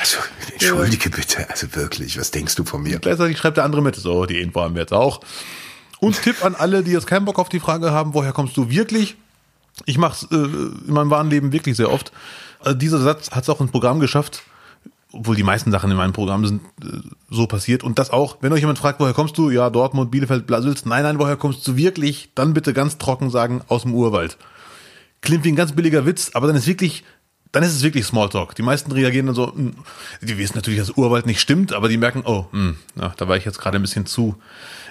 Also, entschuldige ja. bitte, also wirklich, was denkst du von mir? Gleichzeitig schreibt der andere mit, so, die Info haben wir jetzt auch. Und Tipp an alle, die jetzt keinen Bock auf die Frage haben, woher kommst du wirklich? Ich mache es äh, in meinem wahren Leben wirklich sehr oft. Also dieser Satz hat es auch ins Programm geschafft obwohl die meisten Sachen in meinem Programm sind äh, so passiert. Und das auch, wenn euch jemand fragt, woher kommst du? Ja, Dortmund, Bielefeld, Blasels. Nein, nein, woher kommst du wirklich? Dann bitte ganz trocken sagen, aus dem Urwald. Klingt wie ein ganz billiger Witz, aber dann ist wirklich, dann ist es wirklich Smalltalk. Die meisten reagieren dann so, mh, hm, die wissen natürlich, dass Urwald nicht stimmt, aber die merken, oh, mh, hm, ja, da war ich jetzt gerade ein bisschen zu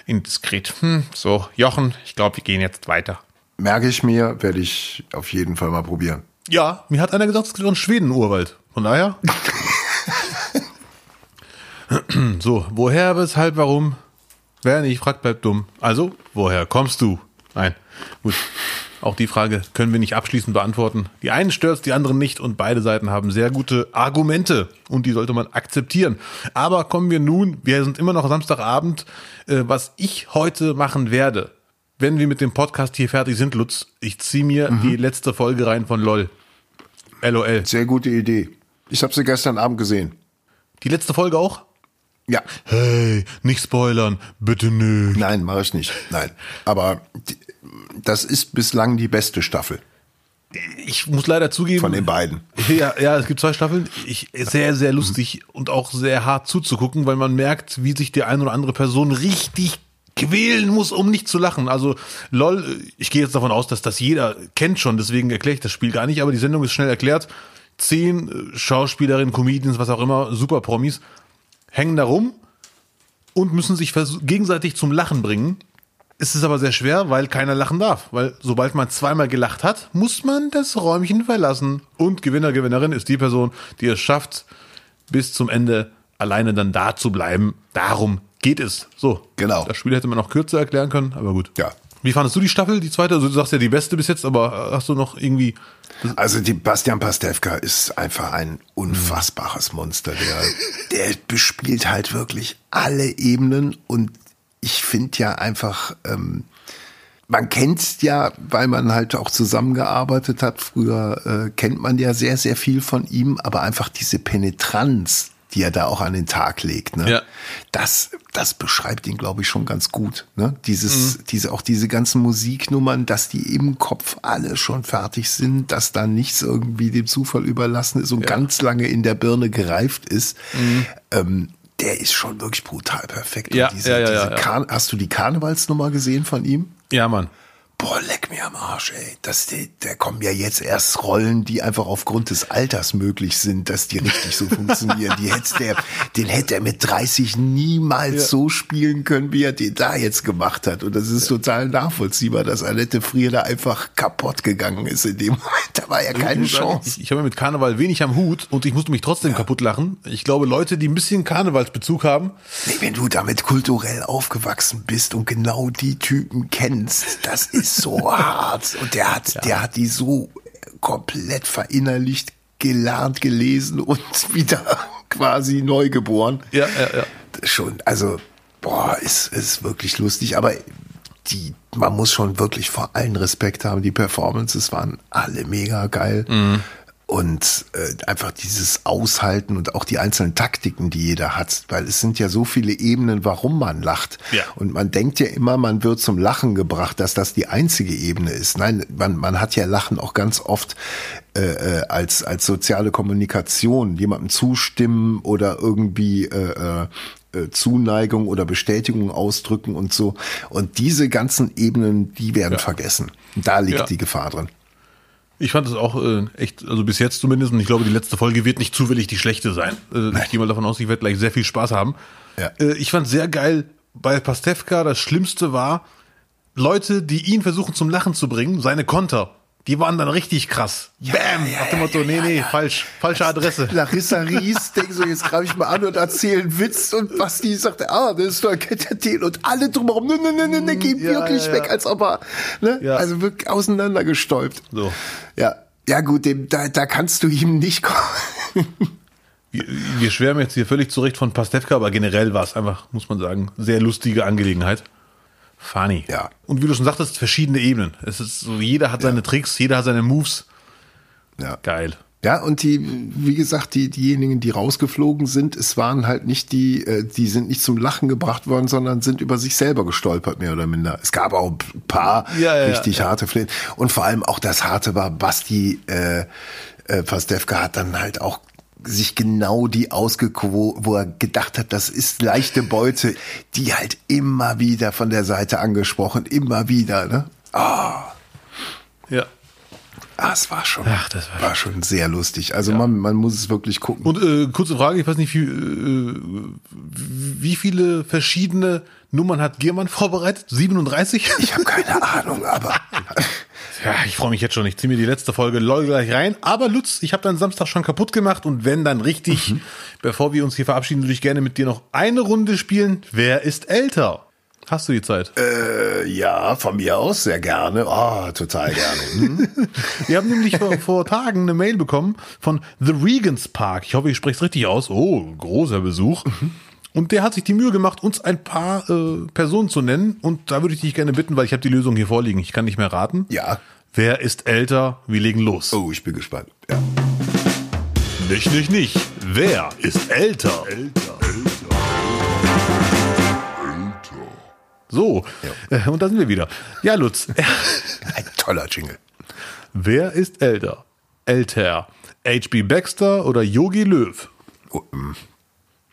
indiskret. Hm, so, Jochen, ich glaube, wir gehen jetzt weiter. Merke ich mir, werde ich auf jeden Fall mal probieren. Ja, mir hat einer gesagt, es gibt auch einen Schweden-Urwald. Von daher. so, woher, weshalb, warum? Wer nicht fragt, bleibt dumm. Also, woher kommst du? Nein. Gut. Auch die Frage können wir nicht abschließend beantworten. Die einen stört die anderen nicht und beide Seiten haben sehr gute Argumente und die sollte man akzeptieren. Aber kommen wir nun, wir sind immer noch Samstagabend, äh, was ich heute machen werde, wenn wir mit dem Podcast hier fertig sind, Lutz, ich ziehe mir mhm. die letzte Folge rein von LOL. LOL. Sehr gute Idee. Ich habe sie gestern Abend gesehen. Die letzte Folge auch? Ja. Hey, nicht spoilern, bitte nicht. Nein, mache ich nicht. Nein. Aber die, das ist bislang die beste Staffel. Ich muss leider zugeben. Von den beiden. Ja, ja, es gibt zwei Staffeln. Ich, sehr, sehr lustig und auch sehr hart zuzugucken, weil man merkt, wie sich die eine oder andere Person richtig quälen muss, um nicht zu lachen. Also, lol, ich gehe jetzt davon aus, dass das jeder kennt schon, deswegen erkläre ich das Spiel gar nicht, aber die Sendung ist schnell erklärt. Zehn äh, Schauspielerinnen, Comedians, was auch immer, super Promis, hängen da rum und müssen sich gegenseitig zum Lachen bringen. Es ist aber sehr schwer, weil keiner lachen darf. Weil sobald man zweimal gelacht hat, muss man das Räumchen verlassen. Und Gewinner, Gewinnerin ist die Person, die es schafft, bis zum Ende alleine dann da zu bleiben. Darum geht es. So. Genau. Das Spiel hätte man noch kürzer erklären können, aber gut. Ja. Wie fandest du die Staffel, die zweite? Also du sagst ja die beste bis jetzt, aber hast du noch irgendwie. Also die Bastian Pastewka ist einfach ein unfassbares Monster. Der, der bespielt halt wirklich alle Ebenen und ich finde ja einfach, ähm, man kennt ja, weil man halt auch zusammengearbeitet hat. Früher äh, kennt man ja sehr, sehr viel von ihm, aber einfach diese Penetranz, die er da auch an den Tag legt, ne? Ja. Das, das beschreibt ihn, glaube ich, schon ganz gut. Ne? Dieses, diese, auch diese ganzen Musiknummern, dass die im Kopf alle schon fertig sind, dass da nichts irgendwie dem Zufall überlassen ist und ganz lange in der Birne gereift ist. Ähm, der ist schon wirklich brutal perfekt. Ja, diese, ja, ja, diese ja, ja. Hast du die Karnevalsnummer gesehen von ihm? Ja, Mann. Boah, leck mir am Arsch, ey. Das, der, der kommen ja jetzt erst Rollen, die einfach aufgrund des Alters möglich sind, dass die richtig so funktionieren. Die hätte der, den hätte er mit 30 niemals Ja. so spielen können, wie er den da jetzt gemacht hat. Und das ist total nachvollziehbar, dass Annette Frier da einfach kaputt gegangen ist in dem Moment. Da war ja keine Ich Chance. Ich, ich habe mit Karneval wenig am Hut und ich musste mich trotzdem kaputt lachen. Ich glaube, Leute, die ein bisschen Karnevalsbezug haben, Nee, wenn du damit kulturell aufgewachsen bist und genau die Typen kennst, das ist so hart. Und der hat, der hat die so komplett verinnerlicht, gelernt, gelesen und wieder quasi neu geboren. ja, ja, ja. Schon, also, boah, ist, ist wirklich lustig, aber die, man muss schon wirklich vor allen Respekt haben. Die Performances waren alle mega geil. Und äh, einfach dieses Aushalten und auch die einzelnen Taktiken, die jeder hat, weil es sind ja so viele Ebenen, warum man lacht. Ja. Und man denkt ja immer, man wird zum Lachen gebracht, dass das die einzige Ebene ist. Nein, man, man hat ja Lachen auch ganz oft äh, äh, als, als soziale Kommunikation, jemandem zustimmen oder irgendwie äh, äh, Zuneigung oder Bestätigung ausdrücken und so. Und diese ganzen Ebenen, die werden Ja. vergessen. Da liegt Ja. die Gefahr drin. Ich fand es auch äh, echt, also bis jetzt zumindest, und ich glaube, die letzte Folge wird nicht zufällig die schlechte sein. Äh, ich gehe mal davon aus, ich werde gleich sehr viel Spaß haben. Ja. Äh, ich fand sehr geil bei Pastewka, das Schlimmste war, Leute, die ihn versuchen zum Lachen zu bringen, seine Konter, die waren dann richtig krass. Bam! Nach dem Motto, nee, nee, falsch, falsche Adresse. Larissa Ries denkt so, jetzt greife ich mal an und erzähle einen Witz und Basti sagt, ah, das ist doch ein den und alle drumherum, ne, ne, ne, ne, ne, gehen Ja, wirklich ja, weg, ja. als ob er, ne, Ja. also wirklich auseinandergestäubt. So. Ja, ja gut, dem, da, da kannst du ihm nicht kommen. Wir, wir schwärmen jetzt hier völlig zurecht von Pastewka, aber generell war es einfach, muss man sagen, sehr lustige Angelegenheit. Funny. Ja. Und wie du schon sagtest, verschiedene Ebenen. Es ist so, jeder hat seine Tricks, jeder hat seine Moves. Ja. Geil. Ja, und die, wie gesagt, die, diejenigen, die rausgeflogen sind, es waren halt nicht die, äh, die sind nicht zum Lachen gebracht worden, sondern sind über sich selber gestolpert, mehr oder minder. Es gab auch ein paar Ja, ja, richtig ja. harte Flächen. Und vor allem auch das harte war, Basti, äh, äh, Pastewka hat dann halt auch sich genau die ausgeguckt, wo, wo er gedacht hat, das ist leichte Beute, die halt immer wieder von der Seite angesprochen, immer wieder, ne? Ja. Ah, es war schon, Ach, das war war schon sehr lustig. Also man, man muss es wirklich gucken. Und äh, kurze Frage, ich weiß nicht, wie, äh, wie viele verschiedene Nummern hat Giermann vorbereitet? 37? Ich habe keine Ahnung, aber Ja, ich freue mich jetzt schon. Ich ziehe mir die letzte Folge LOL gleich rein. Aber Lutz, ich habe deinen Samstag schon kaputt gemacht und wenn dann richtig, bevor wir uns hier verabschieden, würde ich gerne mit dir noch eine Runde spielen. Wer ist älter? Hast du die Zeit? äh, ja, von mir aus sehr gerne. Oh, total gerne. Hm? Wir haben nämlich vor, vor Tagen eine Mail bekommen von The Regents Park. Ich hoffe, ich spreche es richtig aus. Oh, großer Besuch. Und der hat sich die Mühe gemacht, uns ein paar äh, Personen zu nennen. Und da würde ich dich gerne bitten, weil ich habe die Lösung hier vorliegen. Ich kann nicht mehr raten. Ja. Wer ist älter? Wir legen los. Oh, ich bin gespannt. Ja. Nicht, nicht, nicht. Wer ist älter? Älter. So, äh, und da sind wir wieder. Ja, Lutz, Ein toller Jingle. wer ist älter? älter? H.B. Baxter oder Yogi Löw?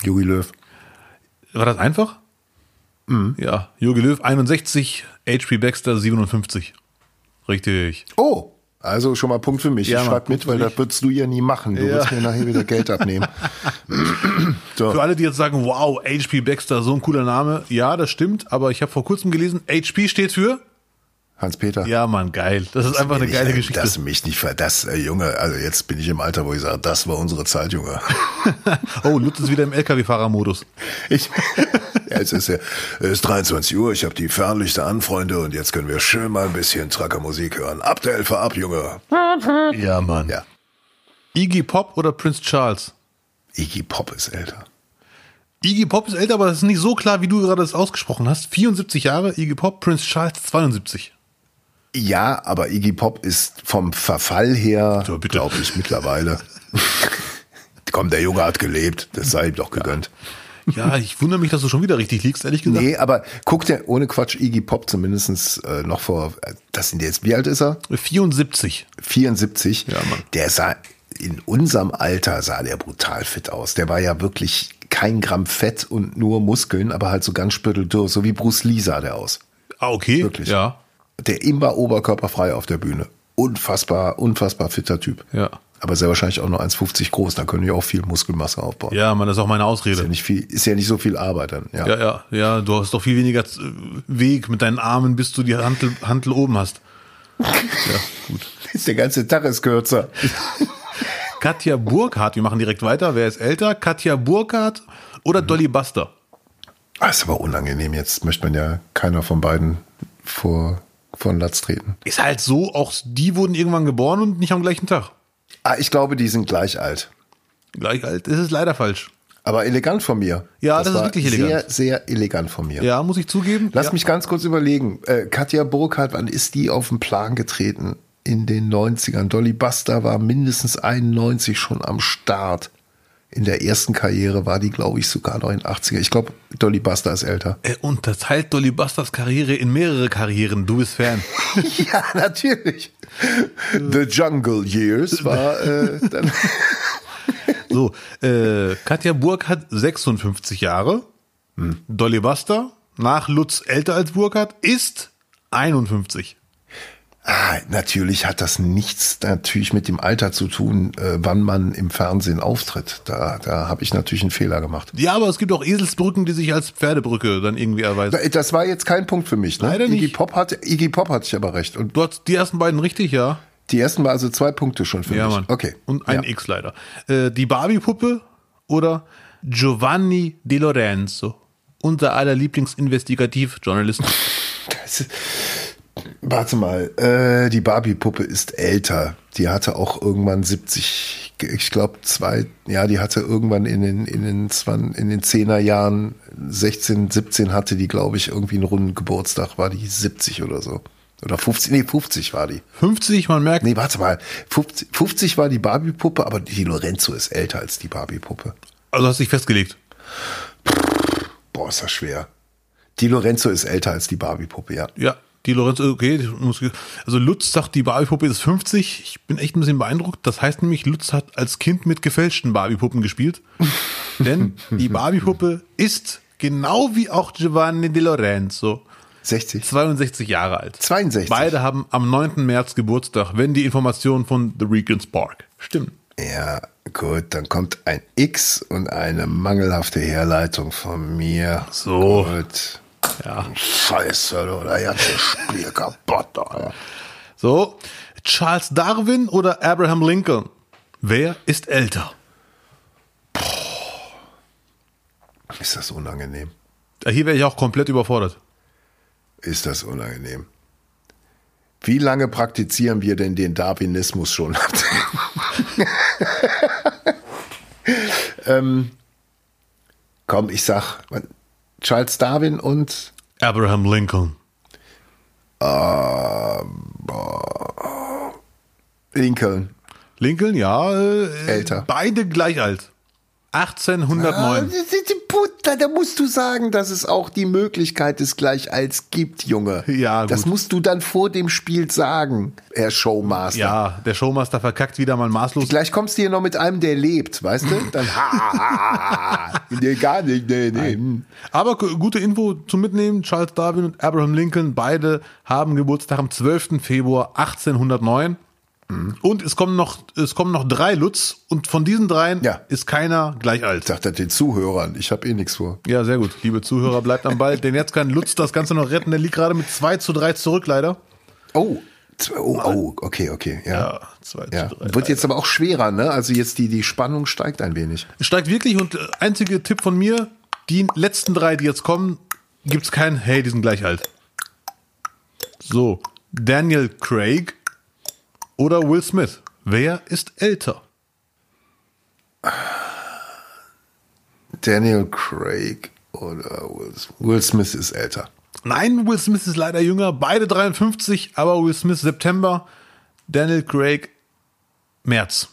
Jogi Löw. War das einfach? Mhm. Ja, Jogi Löw 61, HP Baxter 57. Richtig. Oh, also schon mal Punkt für mich. Ja, schreib mit, weil das würdest du ja nie machen. Du Ja. wirst mir nachher wieder Geld abnehmen. so. Für alle, die jetzt sagen, wow, HP Baxter, so ein cooler Name. Ja, das stimmt, aber ich habe vor kurzem gelesen, HP steht für? Hans-Peter. Ja, Mann, geil. Das ist einfach eine Ich, geile äh, Geschichte. Das mich nicht ver... Das, äh, Junge, also jetzt bin ich im Alter, wo ich sage, das war unsere Zeit, Junge. Oh, Lutz ist wieder im LKW-Fahrermodus. Ich, ja, es ist ja, es ist 23 Uhr, ich habe die Fernlichter an, Freunde, und jetzt können wir schön mal ein bisschen Trucker-Musik hören. Ab der Elfer ab, Junge. Ja, Mann. Ja, Iggy Pop oder Prince Charles? Iggy Pop ist älter. Iggy Pop ist älter, aber das ist nicht so klar, wie du gerade das ausgesprochen hast. 74 Jahre, Iggy Pop, Prince Charles 72. Ja, aber Iggy Pop ist vom Verfall her, So, bitte. glaube ich, mittlerweile. Komm, der Junge hat gelebt, das sei ihm doch gegönnt. Ja, ich wundere mich, dass du schon wieder richtig liegst, ehrlich gesagt. Nee, aber guck dir ohne Quatsch Iggy Pop zumindestens äh, noch vor, das sind jetzt, wie alt ist er? 74. 74. Ja, Mann. Der sah, in unserem Alter sah der brutal fit aus. Der war ja wirklich kein Gramm Fett und nur Muskeln, aber halt so ganz spürteldürr, so wie Bruce Lee sah der aus. Ah, okay. Wirklich. Ja. Der immer oberkörperfrei auf der Bühne. Unfassbar, unfassbar fitter Typ. Ja. Aber sehr wahrscheinlich auch nur 1,50 groß, da können wir auch viel Muskelmasse aufbauen. Ja, Mann, das ist auch meine Ist, ja Ausrede. nicht viel, ist ja nicht so viel Arbeit dann. Ja. Ja, ja, ja, du hast doch viel weniger äh, Weg mit deinen Armen, bis du die Hantel, Hantel oben hast. Ja, gut. Ist der ganze Tag ist kürzer. Katja Burkhardt, wir machen direkt weiter. Wer ist älter? Katja Burkhardt oder Dolly Buster? Ah, ist aber unangenehm. Jetzt möchte man ja keiner von beiden vor, vor den Latz treten. Ist halt so, auch die wurden irgendwann geboren und nicht am gleichen Tag. Ah, ich glaube, die sind gleich alt. Gleich alt. Das ist leider falsch. Aber elegant von mir. Ja, das ist war wirklich elegant. Sehr, sehr elegant von mir. Ja, muss ich zugeben. Lass ja. mich ganz kurz überlegen. Äh, Katja Burkhardt, wann ist die auf den Plan getreten? In den 90ern. Dolly Buster war mindestens 91 schon am Start. In der ersten Karriere war die, glaube ich, sogar noch in den 80er. Ich glaube, Dolly Buster ist älter. Er unterteilt Dolly Busters Karriere in mehrere Karrieren. Du bist Fan. ja, natürlich. The Jungle Years war äh, dann. So, äh, Katja Burkhardt 56 Jahre. Dolly Buster, nach Lutz älter als Burkhardt, ist 51. Ah, natürlich hat das nichts natürlich mit dem Alter zu tun, äh, wann man im Fernsehen auftritt. Da, da habe ich natürlich einen Fehler gemacht. Ja, aber es gibt auch Eselsbrücken, die sich als Pferdebrücke dann irgendwie erweisen. Das war jetzt kein Punkt für mich. Ne? Leider Iggy nicht. Pop hatte, Iggy Pop hatte ich aber recht. Und Du hast die ersten beiden richtig, ja? die ersten war also zwei Punkte schon für Ja, mich. Mann. Okay. Und ein ja. X leider. Äh, die Barbie-Puppe oder Giovanni De Lorenzo, unser aller Lieblingsinvestigativjournalist. Das ist- Warte mal, äh, die Barbie-Puppe ist älter. Die hatte auch irgendwann 70, ich glaube zwei, ja, die hatte irgendwann in den, in den, 20, in den 10er Jahren, 16, 17 hatte die, glaube ich, irgendwie einen runden Geburtstag, war die 70 oder so. Oder 50, nee, 50 war die. 50, man merkt, Nee, warte mal, 50, 50 war die Barbie-Puppe, aber die Lorenzo ist älter als die Barbie-Puppe. also hast dich festgelegt. Boah, ist das schwer. Die Lorenzo ist älter als die Barbie-Puppe, ja. Ja, die Lorenzo, okay. Also Lutz sagt, die Barbie-Puppe ist 50. Ich bin echt ein bisschen beeindruckt. Das heißt nämlich, Lutz hat als Kind mit gefälschten Barbie-Puppen gespielt. Denn die Barbie-Puppe ist genau wie auch Giovanni De Lorenzo 60. 62 Jahre alt. 62. Beide haben am 9. März Geburtstag, wenn die Informationen von The Regent's Park stimmen. Ja, gut, dann kommt ein X und eine mangelhafte Herleitung von mir. So. Gut. Ja. Scheiße, du, der ganze Spiel kaputt. Alter. So, Charles Darwin oder Abraham Lincoln? Wer ist älter? Ist das unangenehm? Hier wäre ich auch komplett überfordert. Ist das unangenehm? Wie lange praktizieren wir denn den Darwinismus schon? ähm, komm, ich sag Charles Darwin und Abraham Lincoln. Lincoln. Lincoln, ja. Äh, Älter. Beide gleich alt. 1809. Da, da musst du sagen, dass es auch die Möglichkeit des Gleichalts gibt, Junge. Ja, gut. Das musst du dann vor dem Spiel sagen, Herr Showmaster. Ja, der Showmaster verkackt wieder mal maßlos. Gleich kommst du hier noch mit einem, der lebt, weißt du? Dann ha, ha, ha, ha. Nee, gar nicht, nee, nee. Aber gu- gute Info zum Mitnehmen. Charles Darwin und Abraham Lincoln, beide haben Geburtstag am 12. Februar 1809. Und es kommen noch, es kommen noch drei Lutz und von diesen dreien Ja. ist keiner gleich alt. Sagt er den Zuhörern, ich habe eh nichts vor. Ja, sehr gut. Liebe Zuhörer, bleibt am Ball, denn jetzt kann Lutz das Ganze noch retten. Der liegt gerade mit 2 zu 3 zurück, leider. Oh, zwei- oh, oh okay, okay, ja. Ja, 2 Ja, zu 3. wird jetzt aber auch schwerer, ne? Also jetzt die, die Spannung steigt ein wenig. Es steigt wirklich und äh, einzige Tipp von mir, die letzten drei, die jetzt kommen, gibt's kein, hey, die sind gleich alt. So, Daniel Craig oder Will Smith. Wer ist älter? Daniel Craig oder Will, Will Smith ist älter. Nein, Will Smith ist leider jünger, beide 53, aber Will Smith September, Daniel Craig März.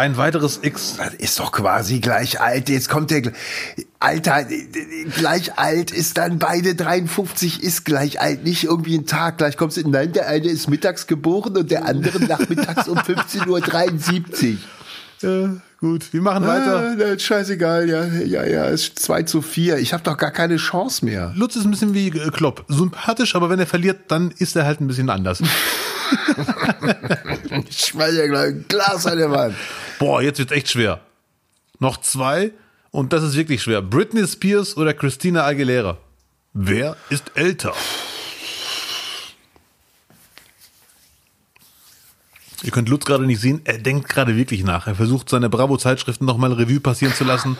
Ein weiteres X. Das ist doch quasi gleich alt. Jetzt kommt der Alter, gleich alt ist dann beide 53 ist gleich alt. Nicht irgendwie ein Tag gleich kommst du. Nein, der eine ist mittags geboren und der andere nachmittags um 15.73 Uhr. Äh, gut, wir machen weiter. Ah, scheißegal, ja, ja, ja, ist 2 zu 4. Ich habe doch gar keine Chance mehr. Lutz ist ein bisschen wie äh, Klopp. Sympathisch, aber wenn er verliert, dann ist er halt ein bisschen anders. Ich schmeiß ja gleich ein Glas an der Wand. Boah, jetzt wird's echt schwer. Noch zwei und das ist wirklich schwer. Britney Spears oder Christina Aguilera? Wer ist älter? Ihr könnt Lutz gerade nicht sehen, er denkt gerade wirklich nach. Er versucht seine Bravo-Zeitschriften nochmal Revue passieren zu lassen.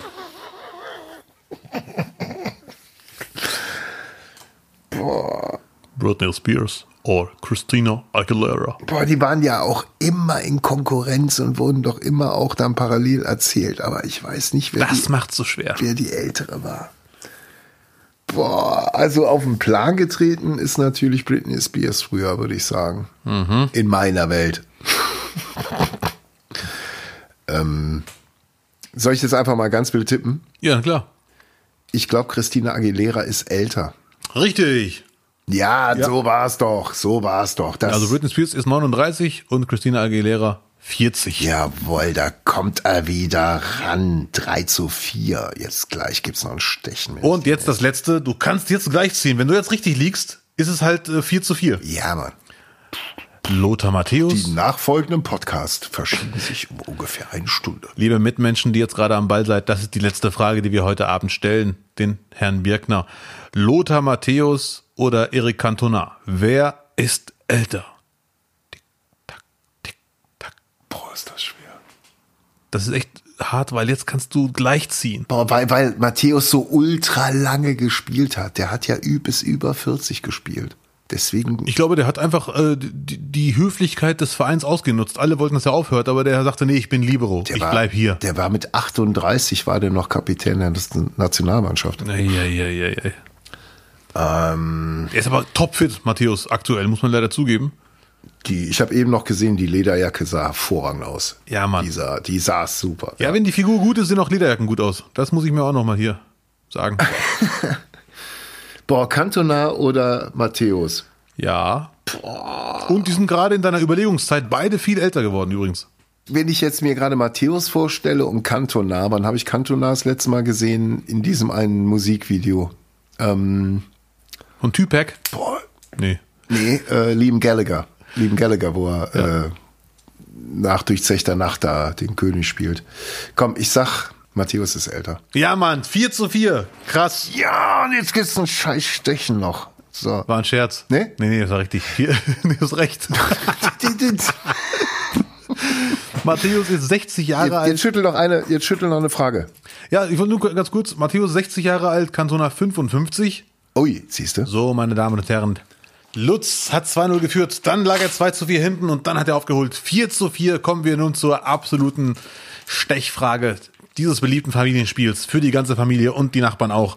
Britney Spears or Christina Aguilera. Boah, die waren ja auch immer in Konkurrenz und wurden doch immer auch dann parallel erzählt. Aber ich weiß nicht, wer, Das die, macht's so schwer. wer die ältere war. Boah, also auf den Plan getreten ist natürlich Britney Spears früher, würde ich sagen. In meiner Welt. ähm, soll ich das einfach mal ganz wild tippen? Ja, klar. Ich glaube, Christina Aguilera ist älter. Richtig. Ja, so war's doch. So war's doch. Das, Also Britney Spears ist 39 und Christina Aguilera 40. Jawohl, da kommt er wieder ran. 3 zu 4. Jetzt gleich gibt's noch ein Stechen mit. Und jetzt das letzte, du kannst jetzt gleich ziehen. Wenn du jetzt richtig liegst, ist es halt äh, 4 zu 4. ja, Mann. Lothar Matthäus, Die nachfolgenden Podcast verschieben sich um ungefähr eine Stunde. liebe Mitmenschen, die jetzt gerade am Ball seid, das ist die letzte Frage, die wir heute Abend stellen, den Herrn Birkner. Lothar Matthäus oder Eric Cantona? Wer ist älter? Tick, tack, tick, tack. Boah, ist das schwer. Das ist echt hart, weil jetzt kannst du gleich ziehen. Boah, weil, weil Matthäus so ultra lange gespielt hat. Der hat ja bis über 40 gespielt. Deswegen, Ich glaube, der hat einfach äh, die, die Höflichkeit des Vereins ausgenutzt. Alle wollten, dass er aufhört, aber der sagte, nee, ich bin Libero. der ich war, bleib hier. Der war mit 38, war der noch Kapitän der Nationalmannschaft. Eieieiei. Ähm, Er ist aber topfit, Matthäus, aktuell, muss man leider zugeben. die, ich habe eben noch gesehen, die Lederjacke sah hervorragend aus. Ja, Mann. Die, sah, die saß super. Ja, wenn die Figur gut ist, sehen auch Lederjacken gut aus. Das muss ich mir auch nochmal hier sagen. Boah, Cantona oder Matthäus? ja. Und die sind gerade in deiner Überlegungszeit beide viel älter geworden übrigens. Wenn ich jetzt mir gerade Matthäus vorstelle und Cantona, wann habe ich Cantona das letzte Mal gesehen? In diesem einen Musikvideo. Ähm, Und Tupac? boah, Nee. nee, äh, Liam Gallagher. Liam Gallagher, wo er äh, nach Durchzechter Nacht da den König spielt. Komm, ich sag, Matthäus ist älter. Ja, Mann, 4 zu 4. Krass. Ja, und jetzt gibt's ein scheiß Stechen noch. So. War ein Scherz. Nee? Nee, nee, das war richtig. Hier, nee, du hast recht. Matthäus ist 60 Jahre Jetzt, alt. jetzt schüttel noch eine, jetzt schüttel noch eine Frage. Ja, ich wollte nur ganz kurz. Matthäus 60 Jahre alt, Cantona 55. Ui, siehst du? So, meine Damen und Herren. Lutz hat 2-0 geführt, dann lag er 2 zu 4 hinten und dann hat er aufgeholt. 4 zu 4 kommen wir nun zur absoluten Stechfrage dieses beliebten Familienspiels für die ganze Familie und die Nachbarn auch.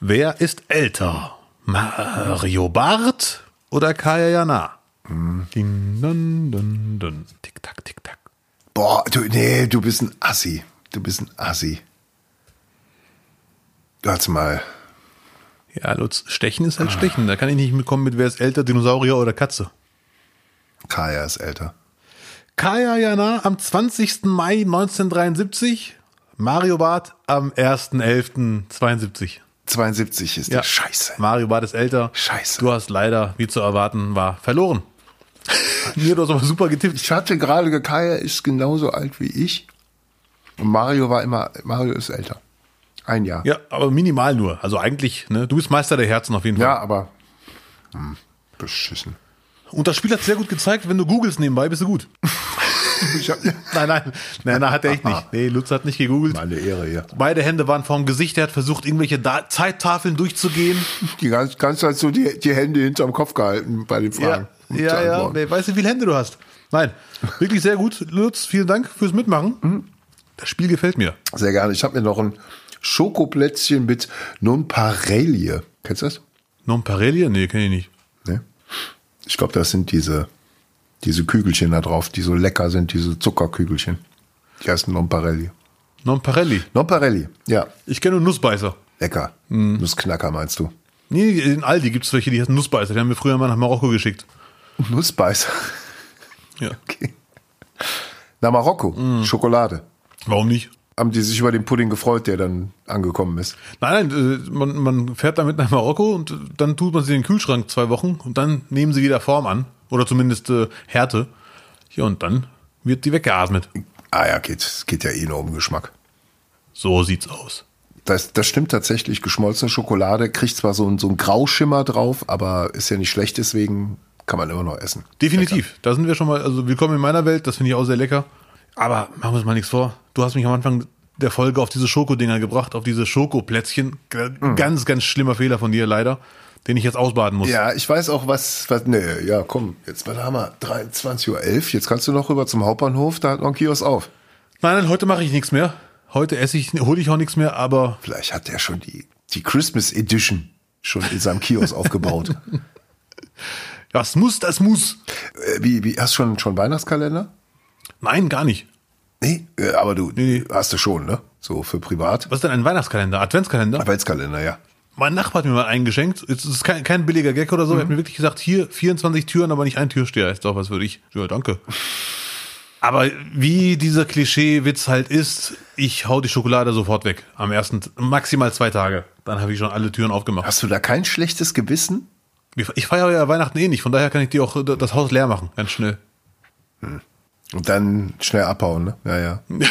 Wer ist älter? Mario Barth oder Kaya Jana? Ding, dun, dun, dun. Tick, tack, tick, tack. Boah, du, nee, du bist ein Assi. du bist ein Assi. Warte mal. Ja, Lutz, Stechen ist halt Stechen. Da kann ich nicht mitkommen mit, wer ist älter, Dinosaurier oder Katze. Kaya ist älter. Kaya Jana am 20. Mai 1973, Mario Barth am 1.11.72. 72 ist Ja. der Scheiße. Mario Barth ist älter. Scheiße. Du hast leider, wie zu erwarten war, verloren. Mir du hast aber super getippt. Ich hatte gerade, Kaya ist genauso alt wie ich. Und Mario war immer, Mario ist älter. Ein Jahr. Ja, aber minimal nur. Also eigentlich, ne, du bist Meister der Herzen auf jeden Fall. Ja, aber hm, beschissen. Und das Spiel hat sehr gut gezeigt, wenn du googelst nebenbei, bist du gut. Nein, nein, nein, nein, hat er echt nicht. Nee, Lutz hat nicht gegoogelt. meine Ehre hier. Beide Hände waren vorm Gesicht, er hat versucht, irgendwelche da Zeittafeln durchzugehen. Die ganze, ganze Zeit so die, die Hände hinterm Kopf gehalten bei den Fragen. ja, ja, ja. Nee, weißt du, wie viele Hände du hast? Nein, wirklich sehr gut. Lutz, vielen Dank fürs Mitmachen. Mhm. Das Spiel gefällt mir. Sehr gerne. Ich habe mir noch ein Schokoplätzchen mit Nonpareille. Kennst du das? Nonpareille? Nee, kenne ich nicht. Ne? Ich glaube, das sind diese, diese Kügelchen da drauf, die so lecker sind, diese Zuckerkügelchen. Die heißen Nonpareille. Nonparelli. Nonpareille, ja. Ich kenne nur Nussbeißer. Lecker. Mhm. Nussknacker meinst du? Nee, in Aldi gibt es welche, die heißen Nussbeißer. Die haben wir früher mal nach Marokko geschickt. Nussbeißer. Ja. Okay. Na, Marokko. Mhm. Schokolade. Warum nicht? Haben die sich über den Pudding gefreut, der dann angekommen ist? Nein, nein, äh, man, man fährt damit nach Marokko und dann tut man sie in den Kühlschrank zwei Wochen und dann nehmen sie wieder Form an. Oder zumindest äh, Härte. Ja, und dann wird die weggeatmet. Ah ja, geht, geht ja eh nur um Geschmack. So sieht's aus. Das, das stimmt tatsächlich. Geschmolzene Schokolade kriegt zwar so, ein- so einen Grauschimmer drauf, aber ist ja nicht schlecht, deswegen kann man immer noch essen. Definitiv. Da sind wir schon mal, also willkommen in meiner Welt, das finde ich auch sehr lecker. Aber machen wir uns mal nichts vor. Du hast mich am Anfang der Folge auf diese Schokodinger gebracht, auf diese Schokoplätzchen. G- Ganz, ganz schlimmer Fehler von dir, leider, den ich jetzt ausbaden muss. Ja, ich weiß auch, was, was, nee, ja, komm, jetzt, haben wir? 23.11 Uhr, jetzt kannst du noch rüber zum Hauptbahnhof, da hat noch ein Kiosk auf. Nein, nein, heute mache ich nichts mehr. Heute esse ich, hole ich auch nichts mehr, aber Vielleicht hat der schon die, die Christmas Edition schon in seinem Kiosk aufgebaut. das muss, das muss. Äh, Wie, wie, hast du schon, schon Weihnachtskalender? Nein, gar nicht. Nee, äh, aber du, Nee, nee. hast du schon, ne? So für privat. Was ist denn ein Weihnachtskalender? Adventskalender? Adventskalender, ja. Mein Nachbar hat mir mal einen geschenkt. Es ist kein, kein billiger Gag oder so. Er hat mir wirklich gesagt, hier 24 Türen, aber nicht ein Türsteher. Ist doch was für dich. Ja, danke. Aber wie dieser Klischee-Witz halt ist, ich hau die Schokolade sofort weg. Am ersten, maximal zwei Tage. Dann habe ich schon alle Türen aufgemacht. Hast du da kein schlechtes Gewissen? Ich feiere ja Weihnachten eh nicht. Von daher kann ich dir auch das Haus leer machen. Ganz schnell. Und dann schnell abhauen, ne? Ja, ja.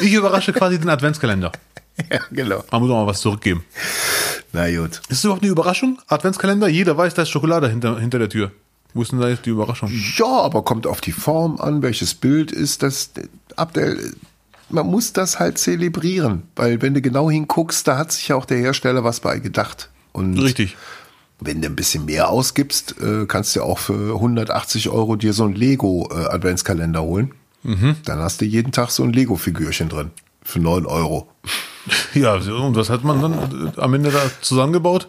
Ich überrasche quasi den Adventskalender. ja, genau. Man muss auch mal was zurückgeben. Na gut. Ist das überhaupt eine Überraschung? Adventskalender? Jeder weiß, da ist Schokolade hinter, hinter der Tür. Wo ist denn da jetzt die Überraschung? Ja, aber kommt auf die Form an, welches Bild ist das. Abdel, man muss das halt zelebrieren, weil wenn du genau hinguckst, da hat sich ja auch der Hersteller was bei gedacht. Und Richtig. Wenn du ein bisschen mehr ausgibst, äh, kannst du auch für 180 Euro dir so einen Lego-Adventskalender holen. Dann hast du jeden Tag so ein Lego-Figürchen drin. Für 9 Euro. Ja, und was hat man dann äh, am Ende da zusammengebaut?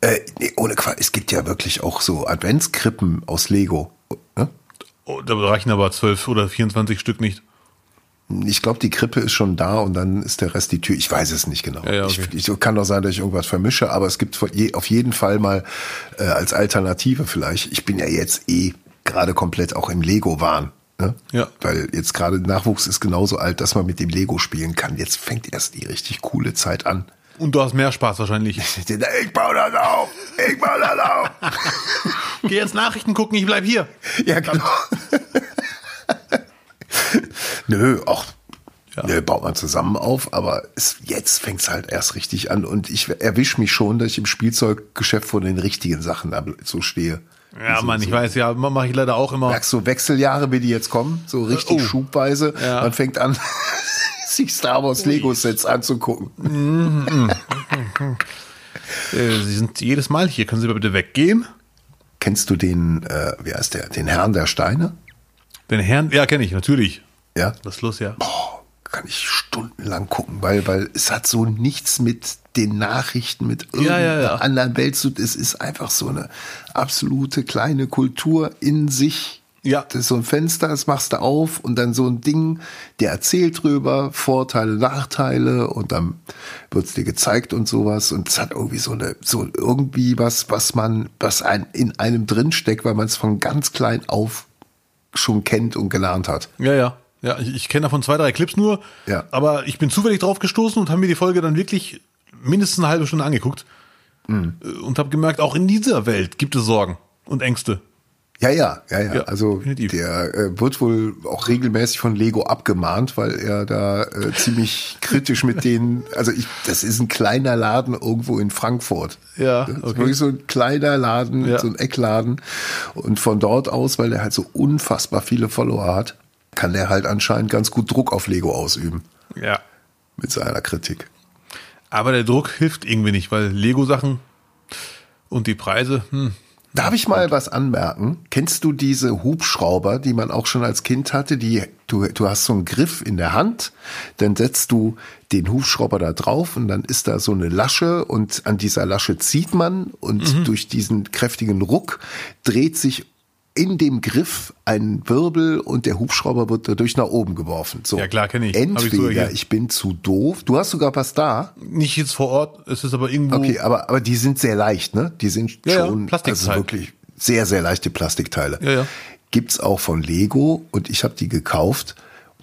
Äh, nee, ohne Quatsch. Es gibt ja wirklich auch so Adventskrippen aus Lego. Ne? Oh, da reichen aber 12 oder 24 Stück nicht. Ich glaube, die Krippe ist schon da und dann ist der Rest die Tür. Ich weiß es nicht genau. Ja, ja, okay. ich, ich kann doch sein, dass ich irgendwas vermische, aber es gibt auf jeden Fall mal äh, als Alternative vielleicht. Ich bin ja jetzt eh gerade komplett auch im Lego-Wahn. Ne? Ja. Weil jetzt gerade Nachwuchs ist genauso alt, dass man mit dem Lego spielen kann. Jetzt fängt erst die richtig coole Zeit an. Und du hast mehr Spaß wahrscheinlich. Ich baue das auf! Ich baue das auf! Geh jetzt Nachrichten gucken, ich bleib hier. Ja, genau. Nö, auch. Ja. Nö, baut man zusammen auf, aber es, jetzt fängt es halt erst richtig an und ich erwische mich schon, dass ich im Spielzeuggeschäft vor den richtigen Sachen da so stehe. Ja, so, Mann, ich so. weiß, ja, mache ich leider auch immer. Merkst du Wechseljahre, wie die jetzt kommen? So richtig Oh. schubweise. Ja. Man fängt an, sich Star Wars Lego-Sets anzugucken. Äh, Sie sind jedes Mal hier. Können Sie bitte weggehen? Kennst du den, äh, wie heißt der, den Herrn der Steine? Den Herrn, ja, kenne ich, natürlich. Ja. Was ist los, ja? Boah, kann ich stundenlang gucken, weil, weil es hat so nichts mit den Nachrichten, mit irgendeiner Ja, ja, ja. anderen Welt zu Es ist einfach so eine absolute kleine Kultur in sich. Ja. Das ist so ein Fenster, das machst du auf und dann so ein Ding, der erzählt drüber, Vorteile, Nachteile und dann wird's dir gezeigt und sowas und es hat irgendwie so eine, so irgendwie was, was man, was ein, in einem drinsteckt, weil man es von ganz klein auf schon kennt und gelernt hat. Ja, ja. Ja, ich, ich kenne davon zwei, drei Clips nur. Ja. Aber ich bin zufällig drauf gestoßen und habe mir die Folge dann wirklich mindestens eine halbe Stunde angeguckt. Mhm. Äh, Und habe gemerkt, auch in dieser Welt gibt es Sorgen und Ängste. Ja, ja, ja, ja. Ja, also definitiv. der äh, wird wohl auch regelmäßig von Lego abgemahnt, weil er da äh, ziemlich kritisch mit denen, also ich, das ist ein kleiner Laden irgendwo in Frankfurt. Ja, Das ist okay. wirklich so ein kleiner Laden, Ja. so ein Eckladen. Und von dort aus, weil er halt so unfassbar viele Follower hat, kann der halt anscheinend ganz gut Druck auf Lego ausüben Ja. mit seiner Kritik. Aber der Druck hilft irgendwie nicht, weil Lego-Sachen und die Preise, hm, Darf ich mal was anmerken? Kennst du diese Hubschrauber, die man auch schon als Kind hatte? Die, du, du hast so einen Griff in der Hand, dann setzt du den Hubschrauber da drauf und dann ist da so eine Lasche und an dieser Lasche zieht man und durch diesen kräftigen Ruck dreht sich in dem Griff ein Wirbel und der Hubschrauber wird dadurch nach oben geworfen. So. Ja, klar, kenn ich. Ich Entweder hier. ich bin zu doof. Du hast sogar was da. nicht jetzt vor Ort, es ist aber irgendwo. Okay, aber, aber die sind sehr leicht, ne? Die sind Ja, ja, schon Plastikteil. also wirklich sehr, sehr leichte Plastikteile. Ja, ja. Gibt's auch von Lego und ich habe die gekauft.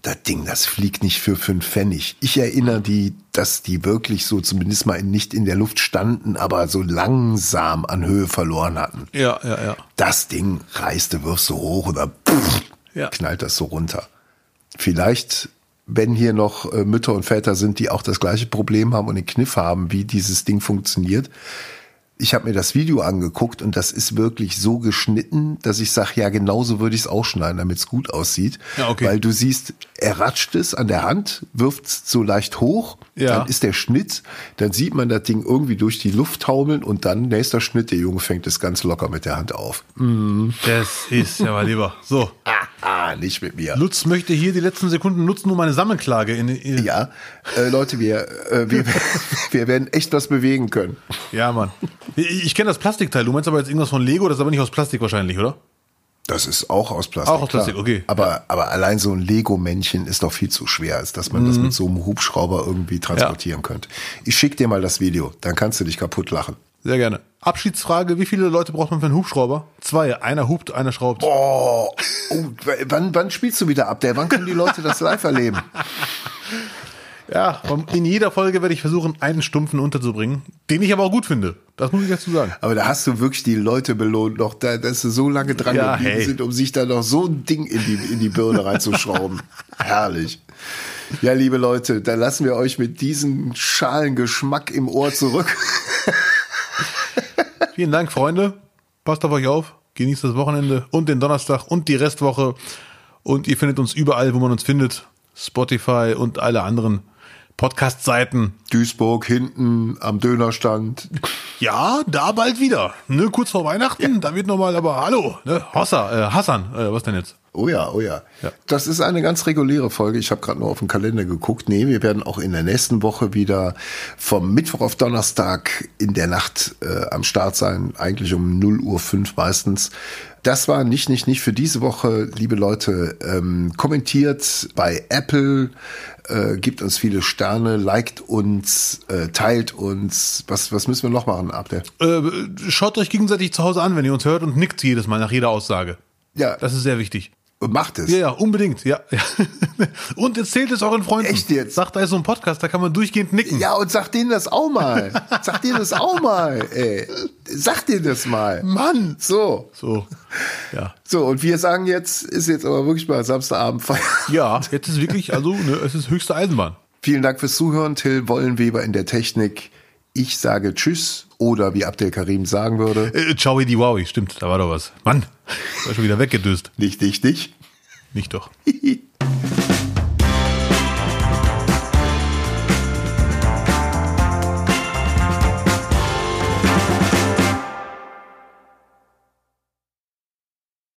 Das Ding, das fliegt nicht für fünf Pfennig. Ich erinnere die, dass die wirklich so zumindest mal nicht in der Luft standen, aber so langsam an Höhe verloren hatten. Ja, ja, ja. Das Ding reißt, du wirfst so hoch oder pff, Ja. knallt das so runter. Vielleicht, wenn hier noch äh, Mütter und Väter sind, die auch das gleiche Problem haben und den Kniff haben, wie dieses Ding funktioniert. Ich habe mir das Video angeguckt und das ist wirklich so geschnitten, dass ich sage, ja, genauso würde ich es auch schneiden, damit es gut aussieht. Ja, okay. Weil du siehst, er ratscht es an der Hand, wirft es so leicht hoch, Ja. dann ist der Schnitt, dann sieht man das Ding irgendwie durch die Luft taumeln und dann nächster Schnitt, der Junge fängt es ganz locker mit der Hand auf. Das ist ja mal lieber. So. Ah, nicht mit mir. Lutz möchte hier die letzten Sekunden nutzen, um eine Sammelklage in, in Ja, äh, Leute, wir, äh, wir, wir werden echt was bewegen können. Ja, Mann. Ich, ich kenne das Plastikteil. Du meinst aber jetzt irgendwas von Lego, das ist aber nicht aus Plastik wahrscheinlich, oder? Das ist auch aus Plastik. Auch aus Plastik, klar. okay. Aber, aber allein so ein Lego-Männchen ist doch viel zu schwer, als dass man das Mhm. mit so einem Hubschrauber irgendwie transportieren könnte. Ich schick dir mal das Video, dann kannst du dich kaputt lachen. Sehr gerne. Abschiedsfrage: Wie viele Leute braucht man für einen Hubschrauber? Zwei. Einer hupt, einer schraubt. Oh, oh wann, wann spielst du wieder ab? Der, wann können die Leute das live erleben? Ja, und in jeder Folge werde ich versuchen, einen Stumpfen unterzubringen, den ich aber auch gut finde. Das muss ich dazu sagen. Aber da hast du wirklich die Leute belohnt, noch da, dass sie so lange dran Ja, geblieben hey. sind, um sich da noch so ein Ding in die, in die Birne reinzuschrauben. Herrlich. Ja, liebe Leute, dann lassen wir euch mit diesem schalen Geschmack im Ohr zurück. Vielen Dank, Freunde. Passt auf euch auf. Genießt das Wochenende und den Donnerstag und die Restwoche. Und ihr findet uns überall, wo man uns findet. Spotify und alle anderen Podcast-Seiten. Duisburg hinten am Dönerstand. Ja, da bald wieder. Ne, kurz vor Weihnachten. Da wird nochmal, aber hallo, ne? Hossa, äh, Hassan, äh, was denn jetzt? Oh ja, oh ja. Ja. Das ist eine ganz reguläre Folge. Ich habe gerade nur auf den Kalender geguckt. Nee, wir werden auch in der nächsten Woche wieder vom Mittwoch auf Donnerstag in der Nacht äh, am Start sein. Eigentlich um 0 Uhr 5 meistens. Das war nicht, nicht, nicht für diese Woche. Liebe Leute, ähm, kommentiert bei Apple, äh, gibt uns viele Sterne, liked uns, äh, teilt uns. Was, was müssen wir noch machen, Abdel? Äh, schaut euch gegenseitig zu Hause an, wenn ihr uns hört und nickt jedes Mal nach jeder Aussage. Ja, Das ist sehr wichtig. Macht es. Ja, ja, unbedingt, ja. ja. Und erzählt es euren Freunden. Echt jetzt? Sagt, da ist so ein Podcast, da kann man durchgehend nicken. Ja, und sag denen das auch mal. Sag denen das auch mal, ey. Sag denen das mal. Mann! So. So, ja. So, und wir sagen jetzt, ist jetzt aber wirklich mal Samstagabend Feier. Ja, jetzt ist wirklich, also, ne, es ist höchste Eisenbahn. Vielen Dank fürs Zuhören. Till Wollenweber in der Technik. Ich sage Tschüss oder wie Abdel Karim sagen würde, Äh, ciao, die Wowi, stimmt, da war doch was. Mann, war schon wieder weggedöst. nicht dich, dich. Nicht doch.